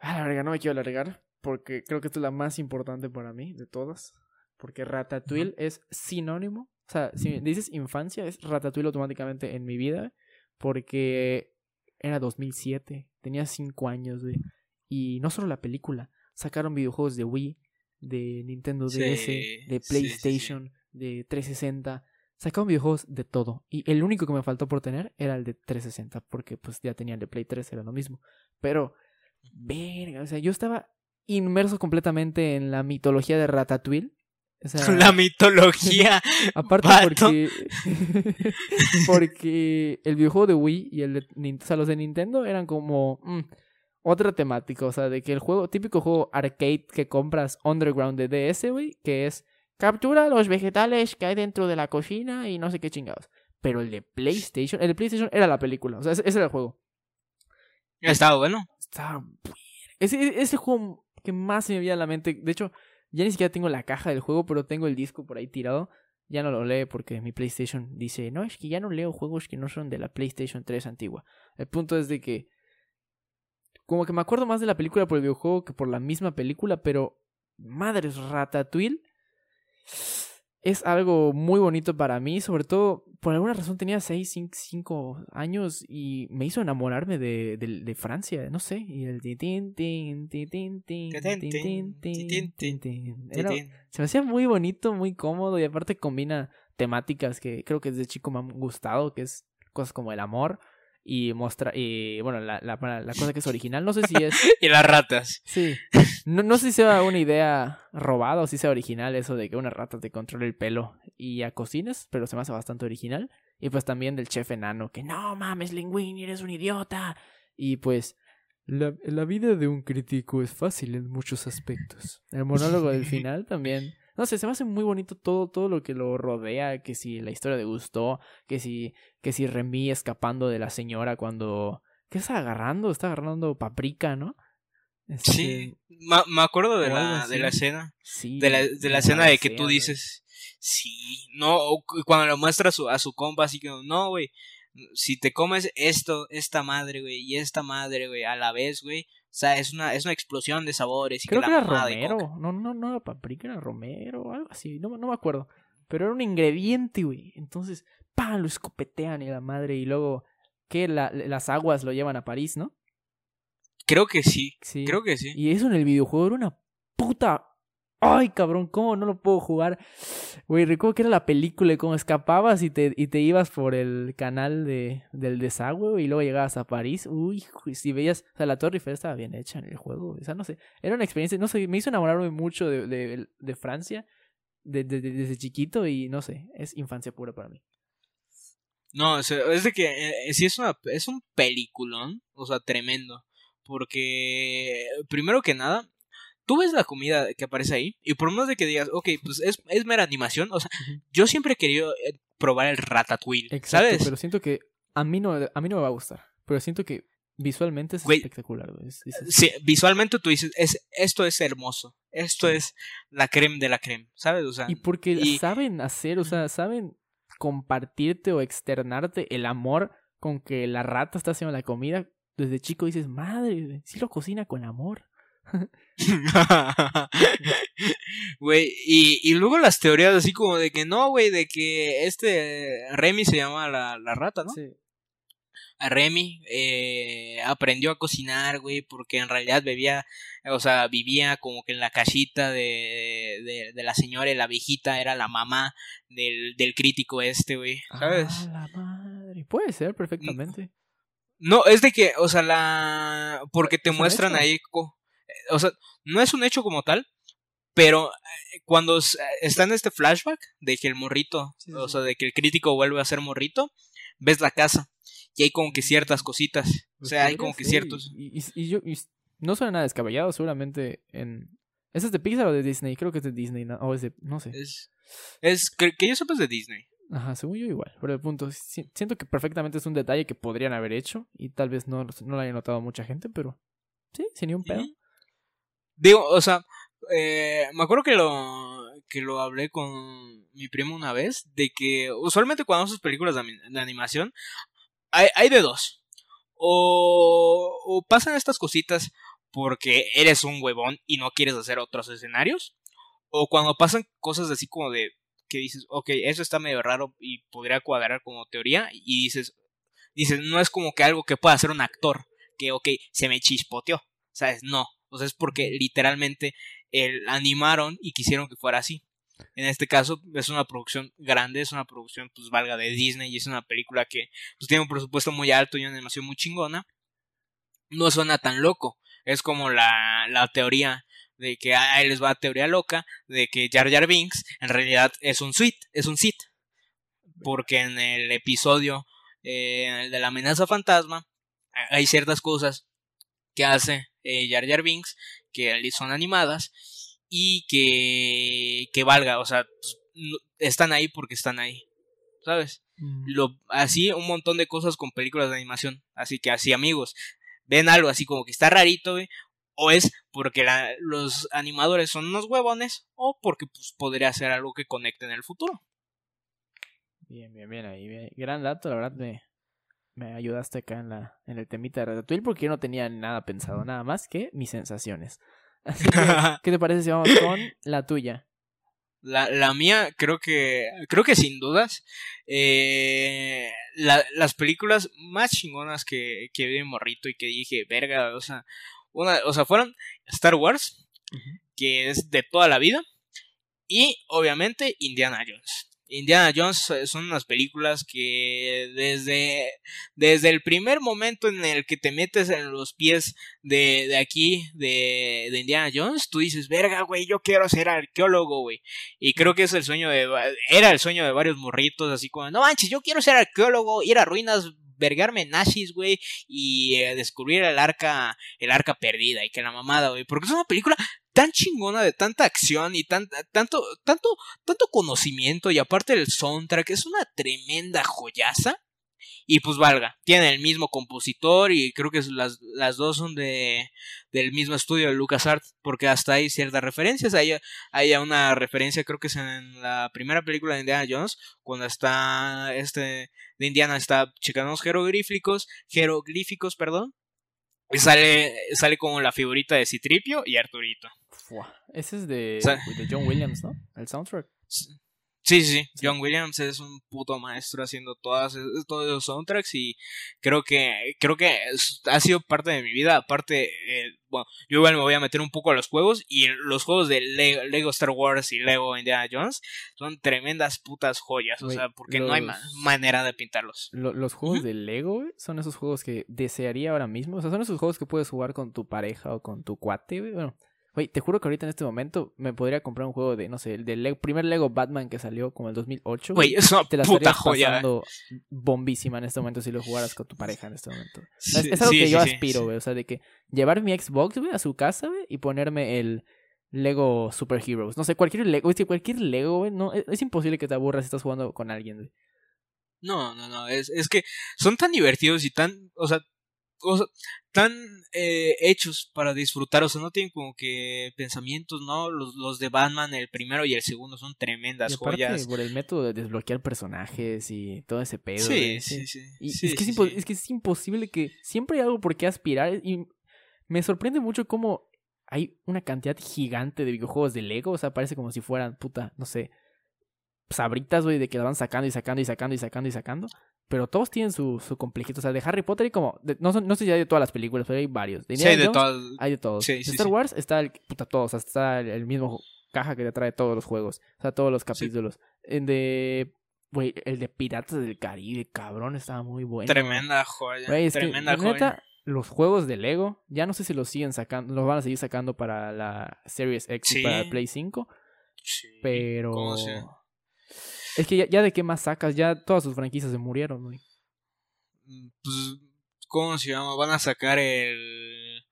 a la verga, no me quiero alargar porque creo que esta es la más importante para mí de todas, porque Ratatouille es sinónimo, o sea, si dices infancia es Ratatouille automáticamente en mi vida, porque era 2007, tenía 5 años, güey, y no solo la película, sacaron videojuegos de Wii, de Nintendo Sí, DS, de sí, sí. De 360, sacaron videojuegos de todo. Y el único que me faltó por tener era el de 360, porque pues ya tenía el de Play 3, era lo mismo. Pero, verga, o sea, yo estaba inmerso completamente en la mitología de Ratatouille. O sea, [laughs] La mitología. [laughs] aparte vato. porque [laughs] porque el videojuego de Wii y el de, Nin- o sea, los de Nintendo eran como mm, otra temática, o sea, de que el juego, típico juego arcade que compras underground de DS, güey, que es captura los vegetales que hay dentro de la cocina y no sé qué chingados. Pero el de PlayStation, el de PlayStation era la película, o sea, ese, ese era el juego. Estaba bueno. Estaba ese, ese es el juego que más se me viene a la mente. De hecho, ya ni siquiera tengo la caja del juego, pero tengo el disco por ahí tirado. Ya no lo lee porque mi PlayStation dice, no, es que ya no leo juegos que no son de la PlayStation 3 antigua. El punto es de que, como que me acuerdo más de la película por el videojuego que por la misma película, pero madres, Ratatouille es algo muy bonito para mí, sobre todo por alguna razón tenía 6, 5, años y me hizo enamorarme de, de, de Francia, no sé, y el Era, se me hacía muy bonito, muy cómodo y aparte combina temáticas que creo que desde chico me han gustado, que es cosas como el amor, y mostra y bueno, la, la, la cosa que es [laughs] original, no sé si es [laughs] Y las ratas. Sí. No, no sé si sea una idea robada o si sea original eso de que una rata te controle el pelo y ya cocines, pero se me hace bastante original. Y pues también del chef enano, que no mames, Linguini, eres un idiota. Y pues, la, la vida de un crítico es fácil en muchos aspectos. El monólogo del [laughs] final también. No sé, se me hace muy bonito todo, todo lo que lo rodea, que si la historia de Gusto, que si, que si Remy escapando de la señora cuando... ¿Qué está agarrando? Está agarrando paprika, ¿no? Este, Sí. Ma- me acuerdo de la, de la escena. Sí. De la, de la escena de que tú dices. Sí. No, cuando le muestra a su, a su compa, así que no, güey. Si te comes esto, esta madre, güey, y esta madre, güey, a la vez, güey. O sea, es una, es una explosión de sabores. Y Creo que era romero. No, no, no era paprika, era romero o algo así. No, no me acuerdo. Pero era un ingrediente, güey. Entonces, ¡pam! Lo escopetean y la madre. Y luego, ¿qué? La- las aguas lo llevan a París, ¿no? Creo que sí. Sí. Creo que sí. Y eso en el videojuego era una puta. Ay, cabrón, ¿cómo no lo puedo jugar? Güey, recuerdo que era la película y cómo escapabas y te, y te ibas por el canal de, del desagüe y luego llegabas a París. Uy, si veías, o sea, la Torre Eiffel estaba bien hecha en el juego. O sea, no sé, era una experiencia, no sé, me hizo enamorarme mucho de, de, Francia de- de- de- desde chiquito y no sé, es infancia pura para mí. No, es de que eh, sí es una es un peliculón, o sea, tremendo, porque primero que nada, tú ves la comida que aparece ahí y por más de que digas, ok, pues es, es mera animación, o sea, yo siempre he querido eh, probar el ratatouille, Exacto, ¿sabes? pero siento que a mí no, a mí no me va a gustar, pero siento que visualmente es Güey. espectacular. güey. Es- es- Sí, visualmente tú dices, es, esto es hermoso, esto es la creme de la creme, ¿sabes? O sea, Y porque y- saben hacer, o sea, saben compartirte o externarte el amor con que la rata está haciendo la comida. Desde chico dices, madre, si lo cocina con amor. Güey, y, y luego las teorías así como de que no, güey, de que este Remy se llama la, la rata, ¿no? Sí. a Remy eh, aprendió a cocinar, güey, porque en realidad bebía, o sea, vivía como que en la casita de, de, de la señora y la viejita era la mamá del, del crítico este, güey, ¿sabes? Ah, la madre. Puede ser perfectamente. No, es de que, o sea, la... porque te ¿Es un muestran hecho? ahí, co- o sea, no es un hecho como tal, Pero eh, cuando s- está en este flashback de que el morrito, Sí, sí, o sí. sea, de que el crítico vuelve a ser morrito, ves la casa y hay como que ciertas cositas. O Pues sea, hay como que ser, ciertos. Y, y- y yo, y no suena nada descabellado, seguramente en... ¿Ese es de Pixar o de Disney? Creo que es de Disney, ¿no? o es de... no sé. Es, es que, que yo sepa es de Disney. Ajá, según yo igual. Pero el punto, si- siento que perfectamente es un detalle que podrían haber hecho y tal vez no, no lo haya notado mucha gente, pero sí, sin ni un pedo. Ujú. Digo, o sea, eh, me acuerdo que lo que lo hablé con mi primo una vez de que usualmente cuando haces películas de, animación hay, hay de dos. O, o pasan estas cositas porque eres un huevón y no quieres hacer otros escenarios. O cuando pasan cosas así como de que dices, ok, eso está medio raro y podría cuadrar como teoría. Y dices, dices, no es como que algo que pueda hacer un actor. Que, ok, se me chispoteó. ¿Sabes? No. O sea, es porque literalmente el animaron y quisieron que fuera así. En este caso es una producción grande, es una producción pues valga de Disney y es una película que pues tiene un presupuesto muy alto y una animación muy chingona. No suena tan loco. Es como la, la teoría de que ah, ahí les va teoría loca de que Jar Jar Binks en realidad es un Sith, es un Sith. Porque en el episodio eh, de la amenaza fantasma hay ciertas cosas que hace eh, Jar Jar Binks que son animadas y que, que valga, o sea, pues, no- están ahí porque están ahí, ¿sabes? Mm. Lo, así un montón de cosas con películas de animación, así que así amigos, ven algo así como que está rarito, o es porque la- los animadores son unos huevones, o porque pues podría ser algo que conecte en el futuro. Bien, bien, bien ahí. bien. Gran dato, la verdad me, me ayudaste acá en, la, en el temita de Ratatouille porque yo no tenía nada pensado, nada más que mis sensaciones. [laughs] Así que, [laughs] ¿qué te parece si vamos con la tuya? La, la mía, creo que, creo que sin dudas, eh, la- las películas más chingonas que, que vi de morrito y que dije, verga, o sea, una, o sea, fueron Star Wars, que es de toda la vida, y obviamente Indiana Jones. Indiana Jones eh, son unas películas que desde, desde el primer momento en el que te metes en los pies de, de aquí, de, Indiana Jones, tú dices, verga, güey, yo quiero ser arqueólogo, güey. Y creo que es el sueño de, era el sueño de varios morritos, así como, no manches, yo quiero ser arqueólogo, ir a ruinas, vergarme nazis, güey, y eh, descubrir el arca, el arca perdida, y que la mamada, güey, porque es una película tan chingona de tanta acción y tan, tanto, tanto, tanto conocimiento, y aparte el soundtrack, es una tremenda joyaza. Y pues valga, tiene el mismo compositor y creo que las, las dos son de del mismo estudio de LucasArts, porque hasta hay ciertas referencias. Hay, hay una referencia, creo que es en la primera película de Indiana Jones, cuando está este de Indiana está checando jeroglíficos, jeroglíficos, perdón. Y sale, sale como la figurita de Citripio y Arturito. Fua. Ese es de, O sea- de John Williams, ¿no? El soundtrack. Sí, sí, sí. John Williams es un puto maestro haciendo todas, todos los soundtracks y creo que creo que ha sido parte de mi vida. Aparte, eh, bueno, yo igual me voy a meter un poco a los juegos y los juegos de Lego, Lego Star Wars y Lego Indiana Jones son tremendas putas joyas, o sea, porque no hay ma- manera de pintarlos. Lo- los juegos de Lego son esos juegos que desearía ahora mismo. O sea, son esos juegos que puedes jugar con tu pareja o con tu cuate, güey. Bueno, güey, te juro que ahorita en este momento me podría comprar un juego de, no sé, el del Lego- primer Lego Batman que salió como el 2008. Güey, es una te la puta estarías joya. pasando bombísima en este momento si lo jugaras con tu pareja en este momento. Sí, es, algo sí, que sí, yo aspiro, güey. O sea, de que llevar mi Xbox, güey, a su casa, güey, y ponerme el Lego Super Heroes. No sé, cualquier Lego, que cualquier Lego, güey, no, es, es imposible que te aburras si estás jugando con alguien, güey. No, no, no, es, es que son tan divertidos y tan, o sea, o sea, tan eh, hechos para disfrutar, o sea, no tienen como que pensamientos, ¿no? Los, los de Batman, el primero y el segundo son tremendas Y aparte, joyas. por el método de desbloquear personajes y todo ese pedo. Sí, güey, sí, sí. Y sí, es, que sí, es, sí. es que es imposible que siempre hay algo por qué aspirar. Y me sorprende mucho cómo hay una cantidad gigante de videojuegos de Lego. O sea, parece como si fueran, puta, no sé, sabritas, güey, de que la van sacando y sacando y sacando y sacando y sacando. Pero todos tienen su, su complejito. O sea, de Harry Potter y como. de- no, son- no sé si hay de todas las películas, pero hay varios. De Sí, Indiana de todas. hay de todos. Sí, de sí, Star. Wars está el puta todos, o sea, está el, el mismo caja que te trae todos los juegos, o sea, todos los capítulos. En de güey, el de Piratas del Caribe, cabrón, estaba muy bueno. Tremenda joya. Güey, es que, tremenda la joya. neta, los juegos de Lego, ya no sé si los siguen sacando, los van a seguir sacando para la Series X y para. Play 5, Sí, pero... ¿cómo Es que ya, ya de qué más sacas, ya todas sus franquicias se murieron, güey. Mm, Pues, ¿cómo se llama? Van a sacar el.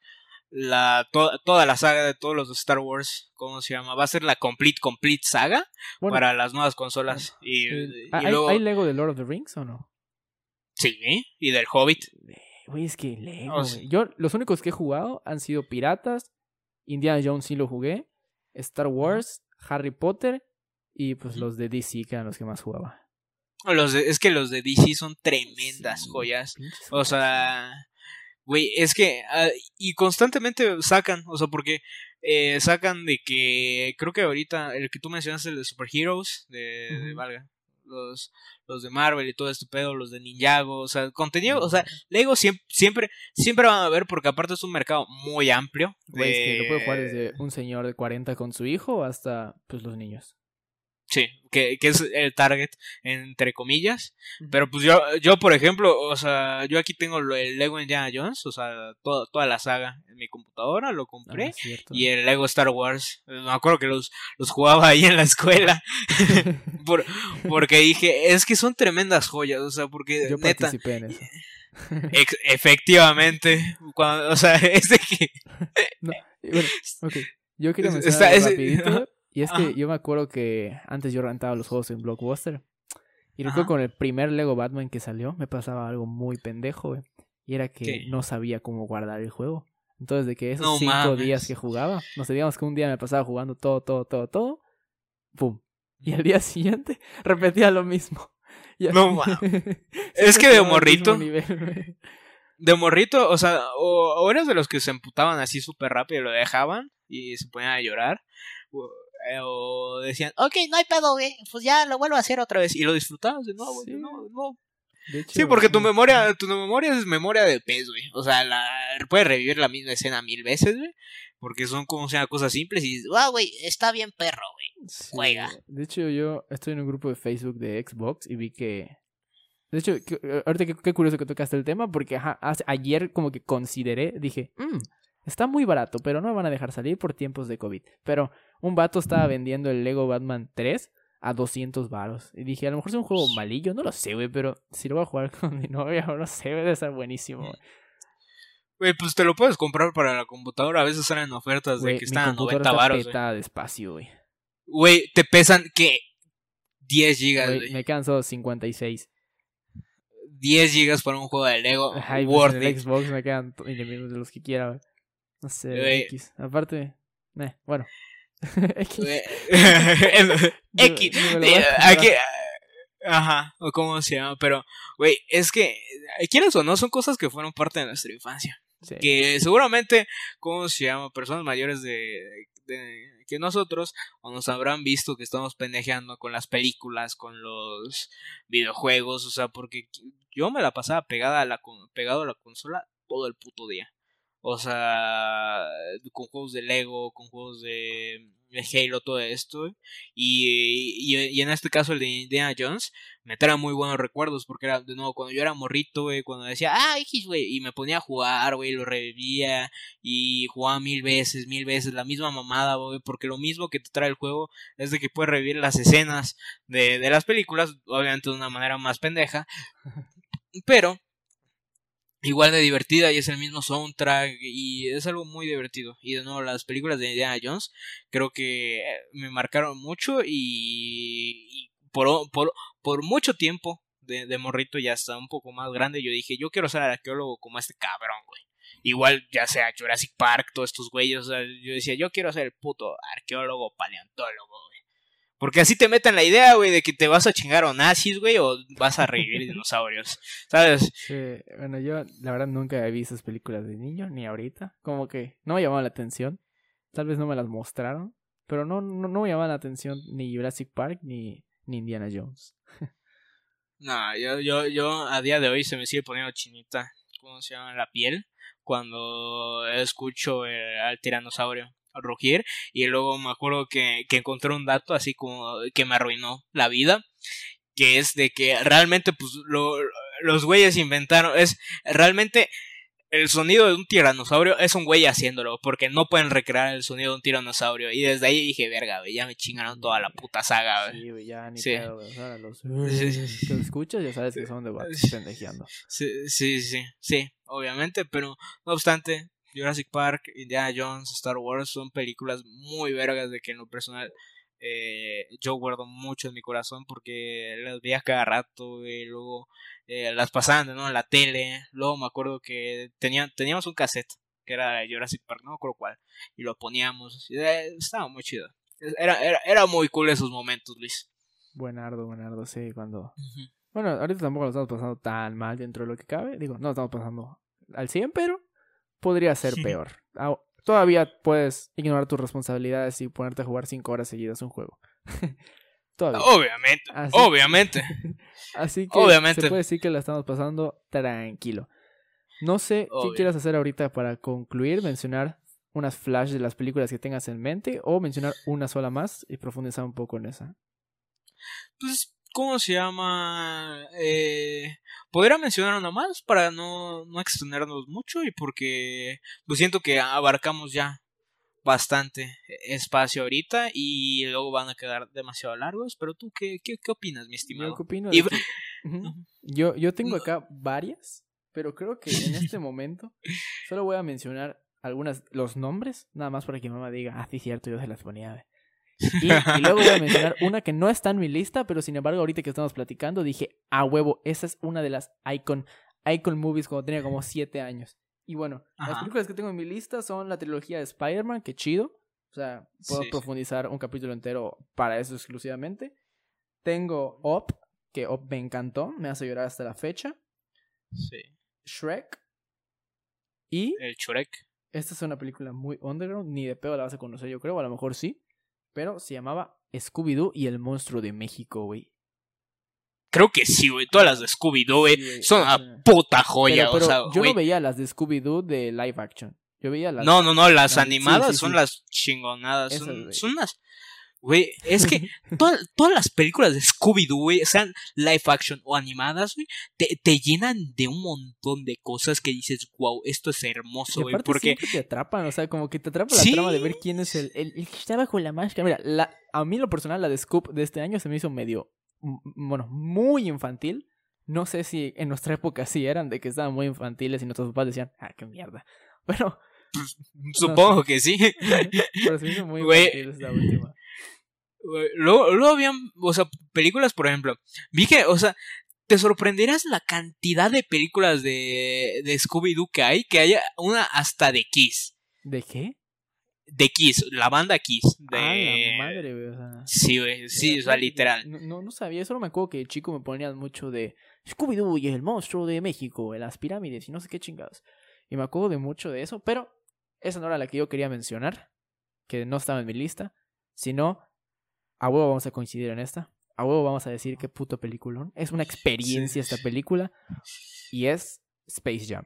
La, to- toda la saga de todos los de Star Wars. ¿Cómo se llama? Va a ser la Complete Complete Saga Bueno, para las nuevas consolas. Y, eh, y ¿hay, luego. ¿hay Lego de Lord of the Rings o no? Sí, y del Hobbit. Güey, es que Lego, Oh, sí. Yo, los únicos que he jugado han sido Piratas, Indiana Jones sí lo jugué, Star Wars, Harry Potter y pues los de DC que eran los que más jugaba. Los de- es que los de DC son tremendas Sí, joyas. O sea, güey, es que. ah, y constantemente sacan, o sea, porque eh, sacan de que. Creo que ahorita, el que tú mencionaste, el de Super Heroes, de, de. Valga. Los, los de Marvel y todo este pedo, los de Ninjago, o sea, contenido, o sea, Lego siempre, siempre, siempre van a ver porque aparte es un mercado muy amplio. Güey, es que lo puede jugar de- desde un señor de 40 con su hijo hasta pues los niños. Sí, que, que es el target, entre comillas. Pero pues yo, yo por ejemplo, o sea, yo aquí tengo el Lego Indiana Jones, o sea, toda, toda la saga en mi computadora, lo Ah, compré. cierto. Y el Lego Star Wars, me acuerdo que los, los jugaba ahí en la escuela. [laughs] por- porque dije, es que son tremendas joyas, o sea, porque Yo neta, participé en eso. [laughs] efectivamente, cuando, o sea, [laughs] es de que... Y bueno, ok. Yo quería mencionar está- es- rapidito. Y es Ajá. que yo me acuerdo que antes yo rentaba los juegos en Blockbuster. Y recuerdo Ajá. con el primer Lego Batman que salió, me pasaba algo muy pendejo, güey. Y era que ¿Qué? no sabía cómo guardar el juego. Entonces, de que esos No cinco mames. días que jugaba, no sé, digamos que un día me pasaba jugando todo, todo, todo, todo. ¡Pum! Y al día [laughs] siguiente repetía lo mismo. [laughs] Y No mames. [laughs] Es que de morrito- nivel. De morrito, o sea, o, o eras de los que se emputaban así súper rápido y lo dejaban y se ponían a llorar. O, eh, o decían, ok, no hay pedo, güey, pues ya lo vuelvo a hacer otra vez. Y lo disfrutabas de nuevo, Sí. de nuevo, de nuevo. De hecho, Sí, porque tu memoria, tu memoria es memoria de pez, güey. O sea, la, puedes revivir la misma escena mil veces, güey. Porque son como sea cosas simples y dices, wow, güey, está bien perro, güey. Sí, Juega. De hecho, yo estoy en un grupo de Facebook de Xbox y vi que. De hecho, que- eh, ahorita qué, qué curioso que tocaste el tema, porque ajá, hace- ayer como que consideré, dije, "Mm, está muy barato, pero no me van a dejar salir por tiempos de COVID. Pero un vato estaba vendiendo el Lego Batman 3 a 200 varos. Y dije, a lo mejor es un juego malillo, no lo sé, güey, pero si lo voy a jugar [laughs] con mi novia, no sé, debe estar buenísimo. güey. Güey, pues te lo puedes comprar para la computadora. A veces salen ofertas de que están a computadora 90 está baros, petada de espacio, güey. Güey, te pesan, ¿qué? 10 gigas, Güey. Me solo 56. 10 gigas para un juego de Lego. Ajá, y pues en el. Xbox me quedan de los que quiera, güey. No sé, Güey. X. Aparte, eh, bueno. X. [laughs] Ni- X. Eh. [laughs] Aquí. Ajá, o cómo se llama, pero, güey, es que, eh, quieras o no, son cosas que fueron parte de nuestra infancia. Sí. Que seguramente, ¿cómo se llama? Personas mayores de, de- que nosotros, o nos habrán visto que estamos pendejeando con las películas, con los videojuegos, o sea, porque yo me la pasaba pegada a la, pegado a la consola todo el puto día. O sea, con juegos de Lego, con juegos de, Halo, todo esto. Y, y, en este caso el de Indiana Jones, me trae muy buenos recuerdos porque era, de nuevo, cuando yo era morrito, güey, cuando decía, ah, güey, y me ponía a jugar, güey, lo revivía y jugaba mil veces, mil veces, la misma mamada, güey, porque lo mismo que te trae el juego es de que puedes revivir las escenas de, de las películas, obviamente de una manera más pendeja, pero igual de divertida y es el mismo soundtrack y es algo muy divertido. Y de nuevo, las películas de Indiana Jones creo que me marcaron mucho y, y por, por, mucho tiempo de, de morrito ya hasta un poco más grande yo dije, yo quiero ser arqueólogo como este cabrón, güey. Igual ya sea Jurassic Park, todos estos güeyes, yo decía, yo quiero ser el puto arqueólogo paleontólogo. Porque así te meten la idea, güey, de que te vas a chingar a nazis, güey, o vas a revivir [laughs] dinosaurios, ¿sabes? Sí, bueno, yo la verdad nunca he visto esas películas de niño, ni ahorita. Como que no me llamaban la atención. Tal vez no me las mostraron. Pero no, no, no me llamaban la atención ni Jurassic Park ni, ni Indiana Jones. [laughs] No, yo, yo, yo a día de hoy se me sigue poniendo chinita, ¿cómo se llama? La piel, cuando escucho eh, al tiranosaurio rugir. Y luego me acuerdo que, que encontré un dato así como que me arruinó la vida, que es de que realmente, pues, lo, los güeyes inventaron, es realmente el sonido de un tiranosaurio es un güey haciéndolo, porque no pueden recrear el sonido de un tiranosaurio. Y desde ahí dije, verga, güey, ya me chingaron toda la puta saga, güey. Sí, güey, ya ni Sí. pedo, güey. O sea, los... [laughs] Sí, sí, sí. que lo escuchas ya sabes que son de [laughs] pendejeando. Sí, sí, sí, sí, obviamente, pero no obstante, Jurassic Park, Indiana Jones, Star Wars son películas muy vergas de que en lo personal eh, yo guardo mucho en mi corazón porque las veía cada rato y luego eh, las pasaban ¿no? en la tele, luego me acuerdo que tenía, teníamos un cassette que era Jurassic Park, no me acuerdo cuál, y lo poníamos, y, eh, estaba muy chido. Era, era, era muy cool esos momentos, Luis. Buenardo, buenardo, sí, cuando... Bueno, ahorita tampoco lo estamos pasando tan mal dentro de lo que cabe. Digo, no lo estamos pasando al 100, pero podría ser peor. Todavía puedes ignorar tus responsabilidades y ponerte a jugar 5 horas seguidas un juego. [laughs] Todavía. Obviamente, Así- obviamente. [laughs] Así que Obviamente. se puede decir que la estamos pasando tranquilo. No sé Obvio. qué quieras hacer ahorita para concluir, mencionar unas flash de las películas que tengas en mente o mencionar una sola más y profundizar un poco en esa. pues, ¿cómo se llama? Eh, podría mencionar una más para no, no extendernos mucho y porque pues siento que abarcamos ya bastante espacio ahorita y luego van a quedar demasiado largos, pero tú qué, qué, qué opinas, mi Yo estimado? qué opino Y- yo, yo tengo acá varias, pero creo que en este [laughs] momento solo voy a mencionar algunas, los nombres, nada más para que mi mamá diga, ah, sí, cierto, yo se las ponía. Güey". Y, y luego voy a mencionar una que no está en mi lista, pero sin embargo, ahorita que estamos platicando, dije, a huevo, esa es una de las icon, icon movies cuando tenía como 7 años. Y bueno, las películas que tengo en mi lista son la trilogía de Spider-Man, que chido. O sea, puedo Sí, sí. profundizar un capítulo entero para eso exclusivamente. Tengo Up, que Up me encantó, me hace llorar hasta la fecha. Sí. Shrek. Y El Churek. esta es una película muy underground, ni de pedo la vas a conocer, yo creo, a lo mejor sí. Pero se llamaba Scooby-Doo y el monstruo de México, güey. Creo que sí, güey. Todas las de Scooby-Doo, güey, Sí, son una puta joya, Pero, pero o sea, yo no veía las de Scooby-Doo de live action. Yo veía las. No, no, no, las animadas sí, son las chingonadas. Esas, Son, son unas. Güey, es que [laughs] todas, todas las películas de Scooby-Doo, güey, sean live action o animadas, güey, te, te llenan de un montón de cosas que dices, wow, esto es hermoso, güey. Porque, te atrapan, o sea, como que te atrapa la trama de ver quién es el, el, el que está bajo la máscara. Mira, la, a mí lo personal la de Scoop de este año se me hizo medio, bueno, muy infantil. No sé si en nuestra época sí eran de que estaban muy infantiles y nuestros papás decían, ah, qué mierda. [laughs] Bueno, [laughs] supongo que sí. pero se me hizo muy infantil esta última. Luego, luego habían, o sea, películas, por ejemplo. Vi que, o sea, te sorprenderás la cantidad de películas de, de Scooby-Doo que hay, que haya una hasta de Kiss. ¿De qué? De Kiss, la banda Kiss. De... Ah, la madre, güey. O sea, Sí, güey, sí, o sea, literal. No, no, sabía, solo me acuerdo que de chico me ponían mucho de Scooby-Doo y el monstruo de México, en las pirámides y no sé qué chingados. Y me acuerdo de mucho de eso, pero esa no era la que yo quería mencionar, que no estaba en mi lista, sino a huevo vamos a coincidir en esta. A huevo vamos a decir qué puto peliculón. Es una experiencia Sí. esta película y es Space Jam.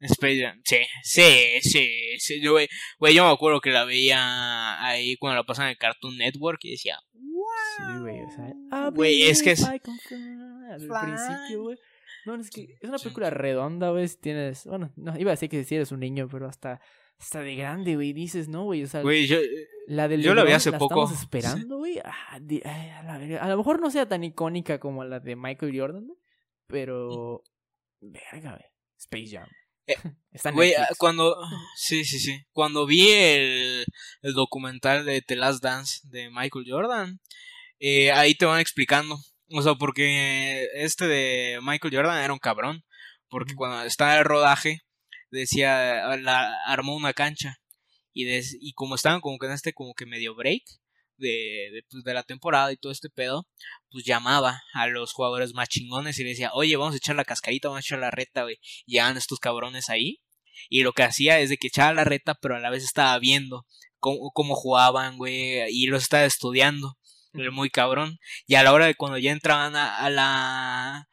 Space Jam, sí, sí, sí, sí, yo, güey, yo me acuerdo que la veía ahí cuando la pasaban en Cartoon Network y decía, Sí, güey, o sea, Güey, es que es-. Al principio, güey. No, es que es una película redonda, güey. si Tienes, bueno, no, iba a decir que si eres un niño, pero hasta, hasta de grande, güey, dices, no, güey, o sea, güey, yo, la del yo la vi hace poco. estamos esperando, güey. Ah, a, la lo mejor no sea tan icónica como la de Michael Jordan, pero verga, güey. Space Jam. Eh, [laughs] Está Güey, ah, cuando. Sí, sí, sí. Cuando vi el, el documental de The Last Dance de Michael Jordan, eh, ahí te van explicando. O sea, porque este de Michael Jordan era un cabrón. Porque cuando estaba en el rodaje, decía. La, armó una cancha. Y, des- y como estaban como que en este como que medio break de, de, pues, de la temporada y todo este pedo, pues llamaba a los jugadores más chingones y le decía, oye, vamos a echar la cascarita, vamos a echar la reta, güey. Llegaban estos cabrones ahí. Y lo que hacía es de que echaba la reta, pero a la vez estaba viendo cómo, cómo jugaban, güey, y los estaba estudiando. Muy cabrón. Y a la hora de cuando ya entraban a, a la.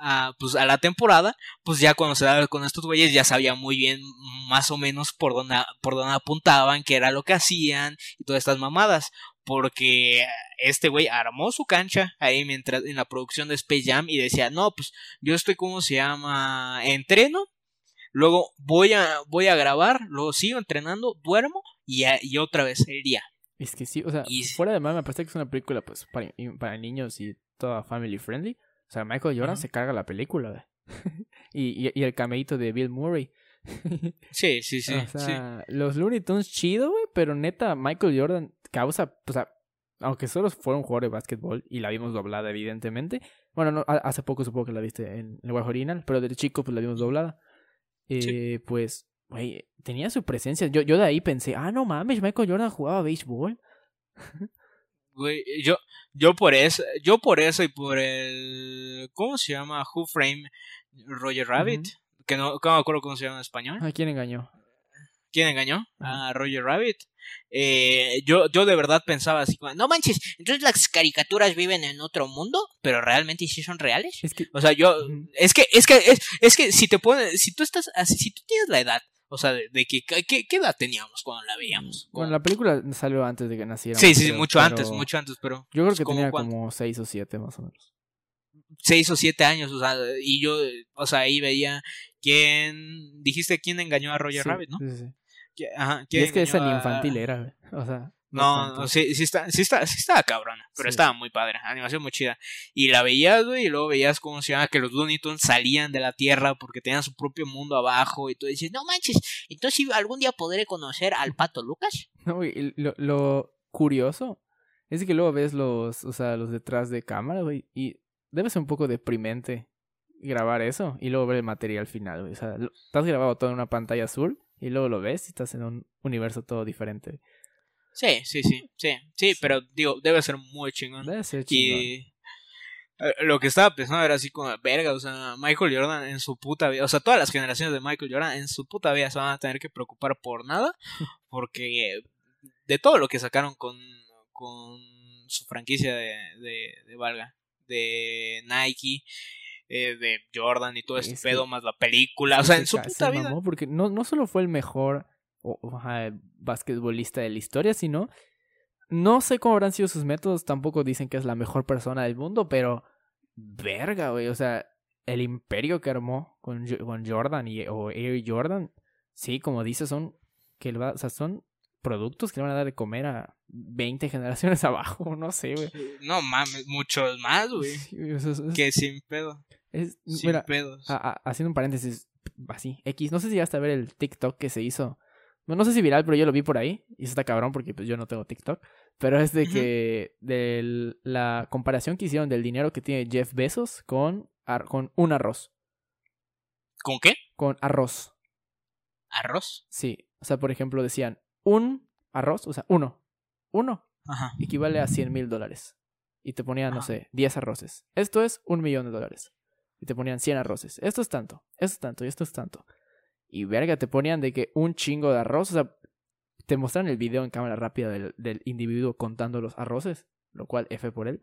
A, pues a la temporada, pues ya cuando se daba con estos güeyes ya sabía muy bien más o menos por dónde, por dónde apuntaban, qué era lo que hacían y todas estas mamadas. Porque este güey armó su cancha ahí mientras en la producción de Space Jam y decía, no, pues yo estoy como se llama, entreno, luego voy a, voy a grabar, luego sigo entrenando, duermo y, a- y otra vez el día. Es que sí, o sea, Y- fuera de me parece que es una película pues para, para niños y toda family friendly. O sea, Michael Jordan se carga la película. güey. [laughs] y, y, y el cameíto de Bill Murray. [laughs] Sí, sí, sí, o sí. sea, los Looney Tunes chido, güey, pero neta, Michael Jordan causa, o sea, aunque solo fuera un jugador de básquetbol y la vimos doblada, evidentemente. Bueno, no, ha- hace poco supongo que la viste en el lenguaje original, pero de chico pues la vimos doblada. Eh, Pues, güey, tenía su presencia. Yo, yo de ahí pensé, ah, no mames, Michael Jordan jugaba béisbol. [laughs] Güey, yo, yo por eso, yo por eso y por el, ¿cómo se llama? Who Frame Roger Rabbit, que no, que no me acuerdo cómo se llama en español. ¿A quién engañó? ¿Quién engañó? A Roger Rabbit. Eh, yo, yo de verdad pensaba así, no manches, entonces las caricaturas viven en otro mundo, pero realmente sí son reales. Es que O sea, yo, es que, es que, es, es que si te pones, si tú estás así, si tú tienes la edad, o sea, de, de que, ¿qué, qué edad teníamos cuando la veíamos? Bueno, la película salió antes de que naciera. sí, sí, sí, mucho antes, mucho antes, pero Yo creo que ¿cómo tenía cuánto? como seis o siete más o menos. seis o siete años, o sea, y yo, o sea, ahí veía quién, dijiste quién engañó a Roger Sí, Rabbit, ¿no? Sí, sí, sí. ¿Qui- Ajá, Y ¿quién es que esa ni a- infantil era. O sea. No, no, sí, sí está, sí está, sí estaba cabrona, pero Sí. estaba muy padre, animación muy chida. Y la veías, güey, y luego veías cómo se llama que los Looney Tunes salían de la Tierra porque tenían su propio mundo abajo y tú dices, no manches, entonces ¿sí algún día podré conocer al Pato Lucas. [laughs] No, güey, y lo, lo curioso es que luego ves los, o sea, los detrás de cámara, güey, y debe ser un poco deprimente grabar eso y luego ver el material final, güey. O sea, lo- estás grabado todo en una pantalla azul y luego lo ves y estás en un universo todo diferente. Sí, sí, sí, sí, sí, pero digo, debe ser muy chingón. Debe ser chingón. Y eh, lo que estaba pensando era así como, verga, o sea, Michael Jordan en su puta vida, o sea, todas las generaciones de Michael Jordan en su puta vida se van a tener que preocupar por nada, [laughs] porque de todo lo que sacaron con, con su franquicia de, de, de Valga, de Nike, eh, de Jordan y todo este Es que- pedo, más la película, o sea, Se en su se puta vida. porque no, no solo fue el mejor o- o, basquetbolista de la historia, sino no sé cómo habrán sido sus métodos, tampoco dicen que es la mejor persona del mundo, pero verga, güey, o sea, el imperio que armó con, con Jordan y, o Air Jordan, sí, como dices, son que va- o sea, son productos que le van a dar de comer a 20 generaciones [laughs] abajo, no sé, güey. No mames, muchos más, güey. Sí, o sea, es- Que sin pedo. es- Sin mira, pedos. a- a- haciendo un paréntesis, así, X, no sé si llegaste a ver el TikTok que se hizo. No, sé si viral, pero yo lo vi por ahí. Y eso está cabrón porque pues yo no tengo TikTok. Pero es de que de la comparación que hicieron del dinero que tiene Jeff Bezos con, ar- con un arroz. ¿Con qué? Con arroz. ¿Arroz? Sí. O sea, por ejemplo, decían un arroz, o sea, uno. Uno Ajá. equivale a 100 mil dólares. Y te ponían, no sé, 10 arroces. Esto es un millón de dólares. Y te ponían 100 arroces. Esto es tanto, esto es tanto y esto es tanto. Y verga, te ponían de que un chingo de arroz. O sea, te mostraron el video en cámara rápida del, del individuo contando los arroces. Lo cual, F por él.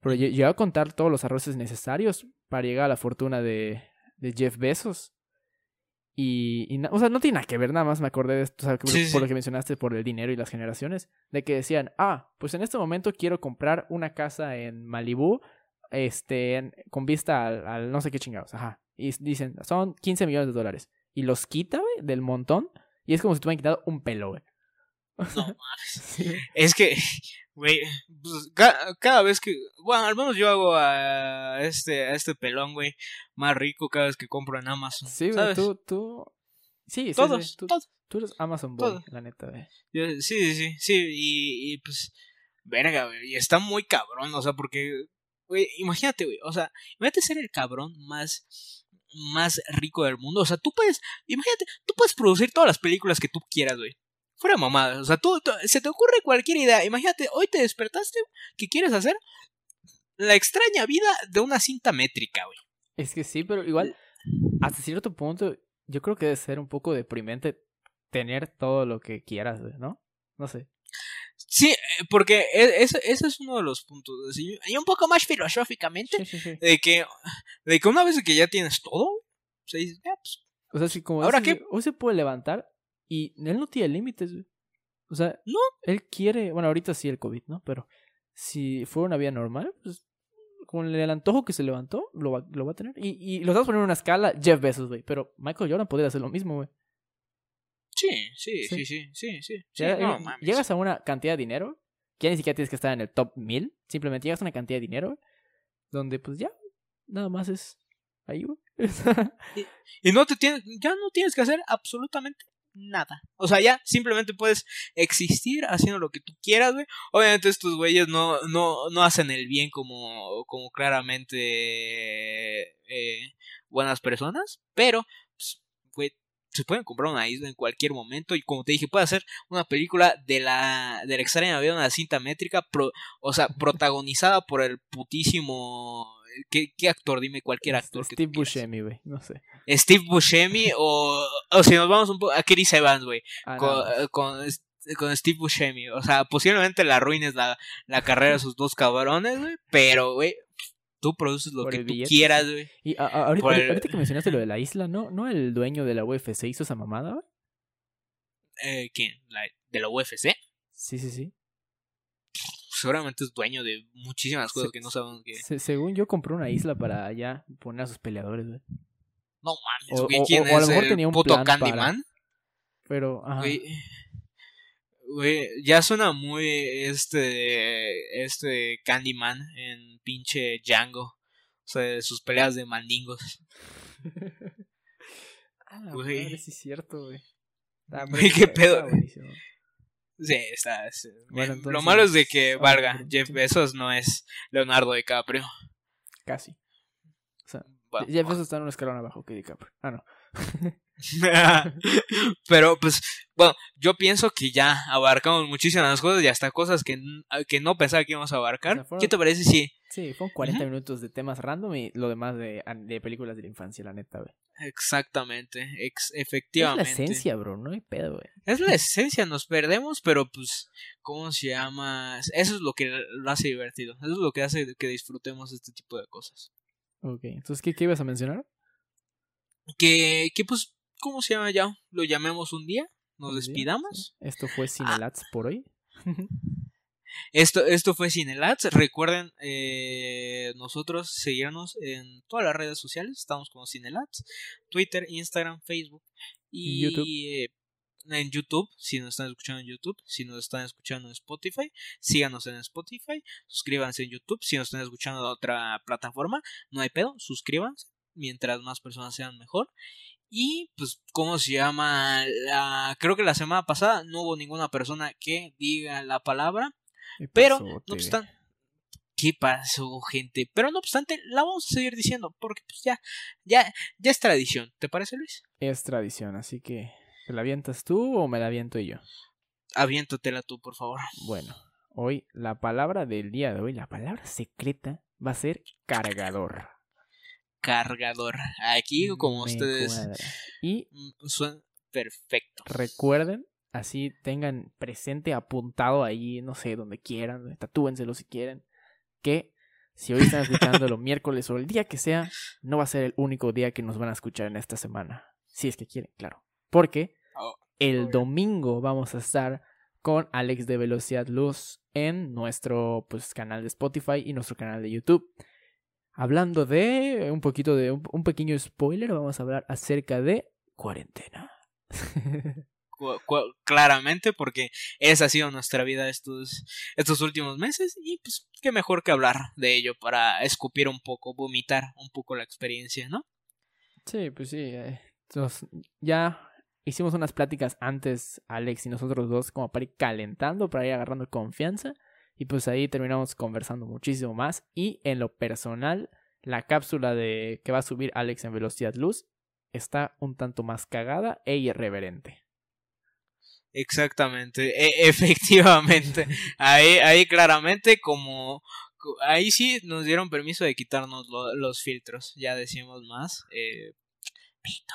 Pero lle- llegó a contar todos los arroces necesarios para llegar a la fortuna de, de Jeff Bezos. Y, o sea, no tiene nada que ver, nada más me acordé de esto, o sea, que- Sí, por sí. lo que mencionaste, por el dinero y las generaciones, de que decían, ah, pues en este momento quiero comprar una casa en Malibú, este, en- con vista al, al no sé qué chingados, ajá. Y dicen, son 15 millones de dólares. Y los quita, güey, del montón, y es como si te hubieran quitado un pelo, güey. No [laughs] mames. Sí. Es que, güey, pues, ca- cada vez que, bueno, al menos yo hago a este, a este pelón, güey, más rico cada vez que compro en Amazon. Sí, güey, tú, tú... Sí, sí, todos, sí, tú, todos. tú eres Amazon Boy, la neta, güey. Yo- sí, sí, sí, sí, y, y pues, verga, güey, y está muy cabrón, o sea, porque, güey, imagínate, güey, o sea, imagínate ser el cabrón más, más rico del mundo, o sea, tú puedes, imagínate, tú puedes producir todas las películas que tú quieras, güey. Fuera mamadas, o sea, tú, se te ocurre cualquier idea, imagínate, hoy te despertaste, ¿qué quieres hacer? La extraña vida de una cinta métrica, güey. Es que sí, pero igual, hasta cierto punto, yo creo que debe ser un poco deprimente tener todo lo que quieras, güey, ¿no? No sé. Sí, eh, porque e- ese, ese es uno de los puntos. así, Y un poco más filosóficamente, Sí, sí, sí. de que, de que una vez que ya tienes todo, o sea, dices, "Ah, pues, O sea, sí, como ¿Ahora güey, hoy se puede levantar y él no tiene límites. O sea, No. él quiere, bueno, ahorita sí el COVID, ¿no? Pero si fuera una vida normal, pues con el antojo que se levantó, lo va, lo va a tener. Y, y los vamos a poner en una escala Jeff Bezos, güey. Pero Michael Jordan podría hacer lo mismo, güey. Sí, sí, Sí. sí, sí, sí, Llega- no, eh, mames. llegas a una cantidad de dinero, que ya ni siquiera tienes que estar en el top 1000, simplemente llegas a una cantidad de dinero, donde pues ya, nada más es ahí, güey. [laughs] Y no te tienes, ya no tienes que hacer absolutamente nada. O sea, ya simplemente puedes existir haciendo lo que tú quieras, güey. Obviamente estos güeyes no, no, no hacen el bien como, como claramente eh, buenas personas, pero, se pueden comprar una isla en cualquier momento y como te dije, puede hacer una película de la, de la extraña vida una cinta métrica, pro- o sea, [laughs] protagonizada por el putísimo... ¿Qué, qué actor? Dime cualquier actor. Steve. Buscemi, güey, no sé. Steve Buscemi o, o si nos vamos un poco a Chris Evans, güey, Ah, con, con, con Steve Buscemi. O sea, posiblemente le arruines la, la carrera de sus dos cabrones, güey, pero, güey, tú produces lo Por que tú billete, quieras, güey. Y a- a- ahorita, por el- ahorita que mencionaste lo de la isla, ¿no? ¿No el dueño de la UFC hizo esa mamada, güey? Eh, ¿Quién? La- ¿De la UFC? Sí, sí, sí. Seguramente es dueño de muchísimas cosas Se- que no sabemos que... Se- según yo compró una isla para ya poner a sus peleadores, güey. No mames, o- ¿quién o a lo mejor el tenía un puto plan para- Candyman? Pero, ajá. Güey, güey, ya suena muy este este Candyman en pinche Django. O sea, sus peleas de mandingos. [laughs] Ah, la güey. madre, sí es cierto, güey. Ah, [laughs] Güey, qué está- pedo. está. Sí, está. sí. Bueno, Eh, Lo malo es de que Ah, valga. perdón, Jeff. Bezos no es Leonardo DiCaprio. Casi. O sea, Bueno, ya empezó a estar un escalón abajo que DiCaprio. Ah, no. [laughs] [laughs] Pero pues, bueno, yo pienso que ya abarcamos muchísimas cosas y hasta cosas que, n- que no pensaba que íbamos a abarcar. O sea, fueron- ¿Qué te parece si Sí, fueron 40 Ujú. minutos de temas random y lo demás de, de películas de la infancia, la neta, güey. exactamente, ex- Es la efectivamente? esencia, bro, no hay pedo, güey. Es la [laughs] esencia, nos perdemos, pero pues, ¿cómo se llama? Eso es lo que lo hace divertido. Eso es lo que hace que disfrutemos este tipo de cosas. Ok, entonces, ¿qué, qué ibas a mencionar? Que, que pues, ¿cómo se llama ya? Lo llamemos un día, nos Un día, despidamos. Esto fue Cinelats por hoy. [laughs] Esto, esto fue Cinelats. Recuerden eh, nosotros seguirnos en todas las redes sociales. Estamos como Cinelats. Twitter, Instagram, Facebook y Y YouTube. eh, en YouTube. Si nos están escuchando en YouTube. Si nos están escuchando en Spotify. Síganos en Spotify. Suscríbanse en YouTube. Si nos están escuchando en otra plataforma. No hay pedo. Suscríbanse. Mientras más personas sean mejor. Y pues, ¿cómo se llama? La- creo que la semana pasada no hubo ninguna persona que diga la palabra. ¿Qué Pero, pasó, no obstante. ¿Qué pasó, gente? Pero no obstante, la vamos a seguir diciendo. Porque pues ya, ya, ya es tradición. ¿Te parece, Luis? Es tradición, así que ¿te la avientas tú o me la aviento yo? Aviéntatela tú, por favor. Bueno, hoy la palabra del día de hoy, la palabra secreta va a ser cargador. Cargador. Aquí, como Me ustedes. cuadra. Y mm, Suena perfecto. recuerden, así tengan presente apuntado ahí, no sé, donde quieran, tatúenselo si quieren, que si hoy están escuchando [laughs] los miércoles o el día que sea, no va a ser el único día que nos van a escuchar en esta semana. Si es que quieren, claro. Porque Oh, el domingo vamos a estar con Alex de Velocidad Luz en nuestro pues, canal de Spotify y nuestro canal de YouTube. Hablando de un poquito de un, pequeño spoiler, vamos a hablar acerca de cuarentena. [laughs] Cu- cu- claramente, porque esa ha sido nuestra vida estos, estos últimos meses. Y pues, qué mejor que hablar de ello para escupir un poco, vomitar un poco la experiencia, ¿no? Sí, pues sí. eh, nos- ya hicimos unas pláticas antes, Alex y nosotros dos, como para ir calentando, para ir agarrando confianza. Y pues ahí terminamos conversando muchísimo más. Y en lo personal, la cápsula de que va a subir Alex en velocidad luz está un tanto más cagada e irreverente. Exactamente, e- [laughs] efectivamente. Ahí, ahí claramente como... co- Ahí sí nos dieron permiso de quitarnos lo- los filtros, ya decimos más. Eh, pito.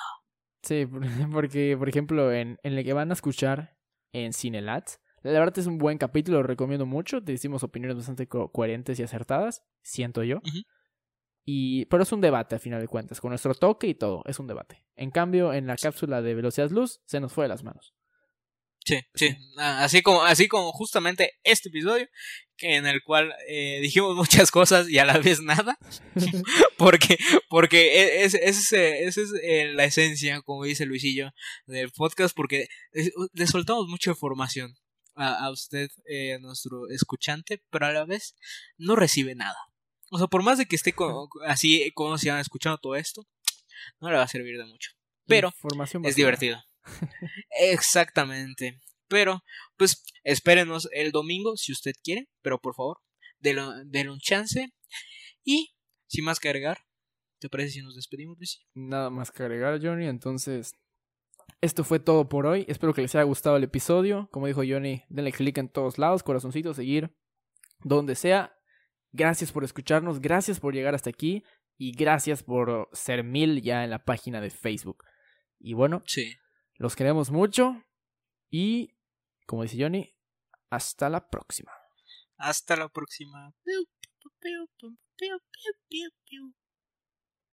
Sí, por- [laughs] porque, por ejemplo, en, en el que van a escuchar en Cinelats, la verdad es un buen capítulo, lo recomiendo mucho. Te decimos opiniones bastante co- coherentes y acertadas, siento yo. Ujú. Y, pero es un debate, a final de cuentas, con nuestro toque y todo, es un debate. En cambio, en la cápsula de Velocidad Luz, se nos fue de las manos. Sí, sí, ah, así como, así como justamente este episodio, que en el cual eh, [laughs] dijimos muchas cosas y a la vez nada, [laughs] porque, porque e, es, es, esa es eh, la esencia, como dice Luisillo, del podcast, porque le soltamos mucha información a, a usted, eh, nuestro escuchante, pero a la vez no recibe nada. O sea, por más de que esté así, como se llama, escuchando todo esto, no le va a servir de mucho. Pero es divertido. [laughs] Exactamente. Pero, pues, espérenos el domingo si usted quiere, pero por favor, denle, un chance. Y, sin más que agregar, ¿te parece si nos despedimos, Luis? Nada más que agregar, Johnny. Entonces, esto fue todo por hoy. Espero que les haya gustado el episodio. Como dijo Johnny, denle click en todos lados, corazoncito, seguir, donde sea. Gracias por escucharnos, gracias por llegar hasta aquí y gracias por ser mil ya en la página de Facebook. Y bueno, sí. los queremos mucho y, como dice Johnny, hasta la próxima. Hasta la próxima.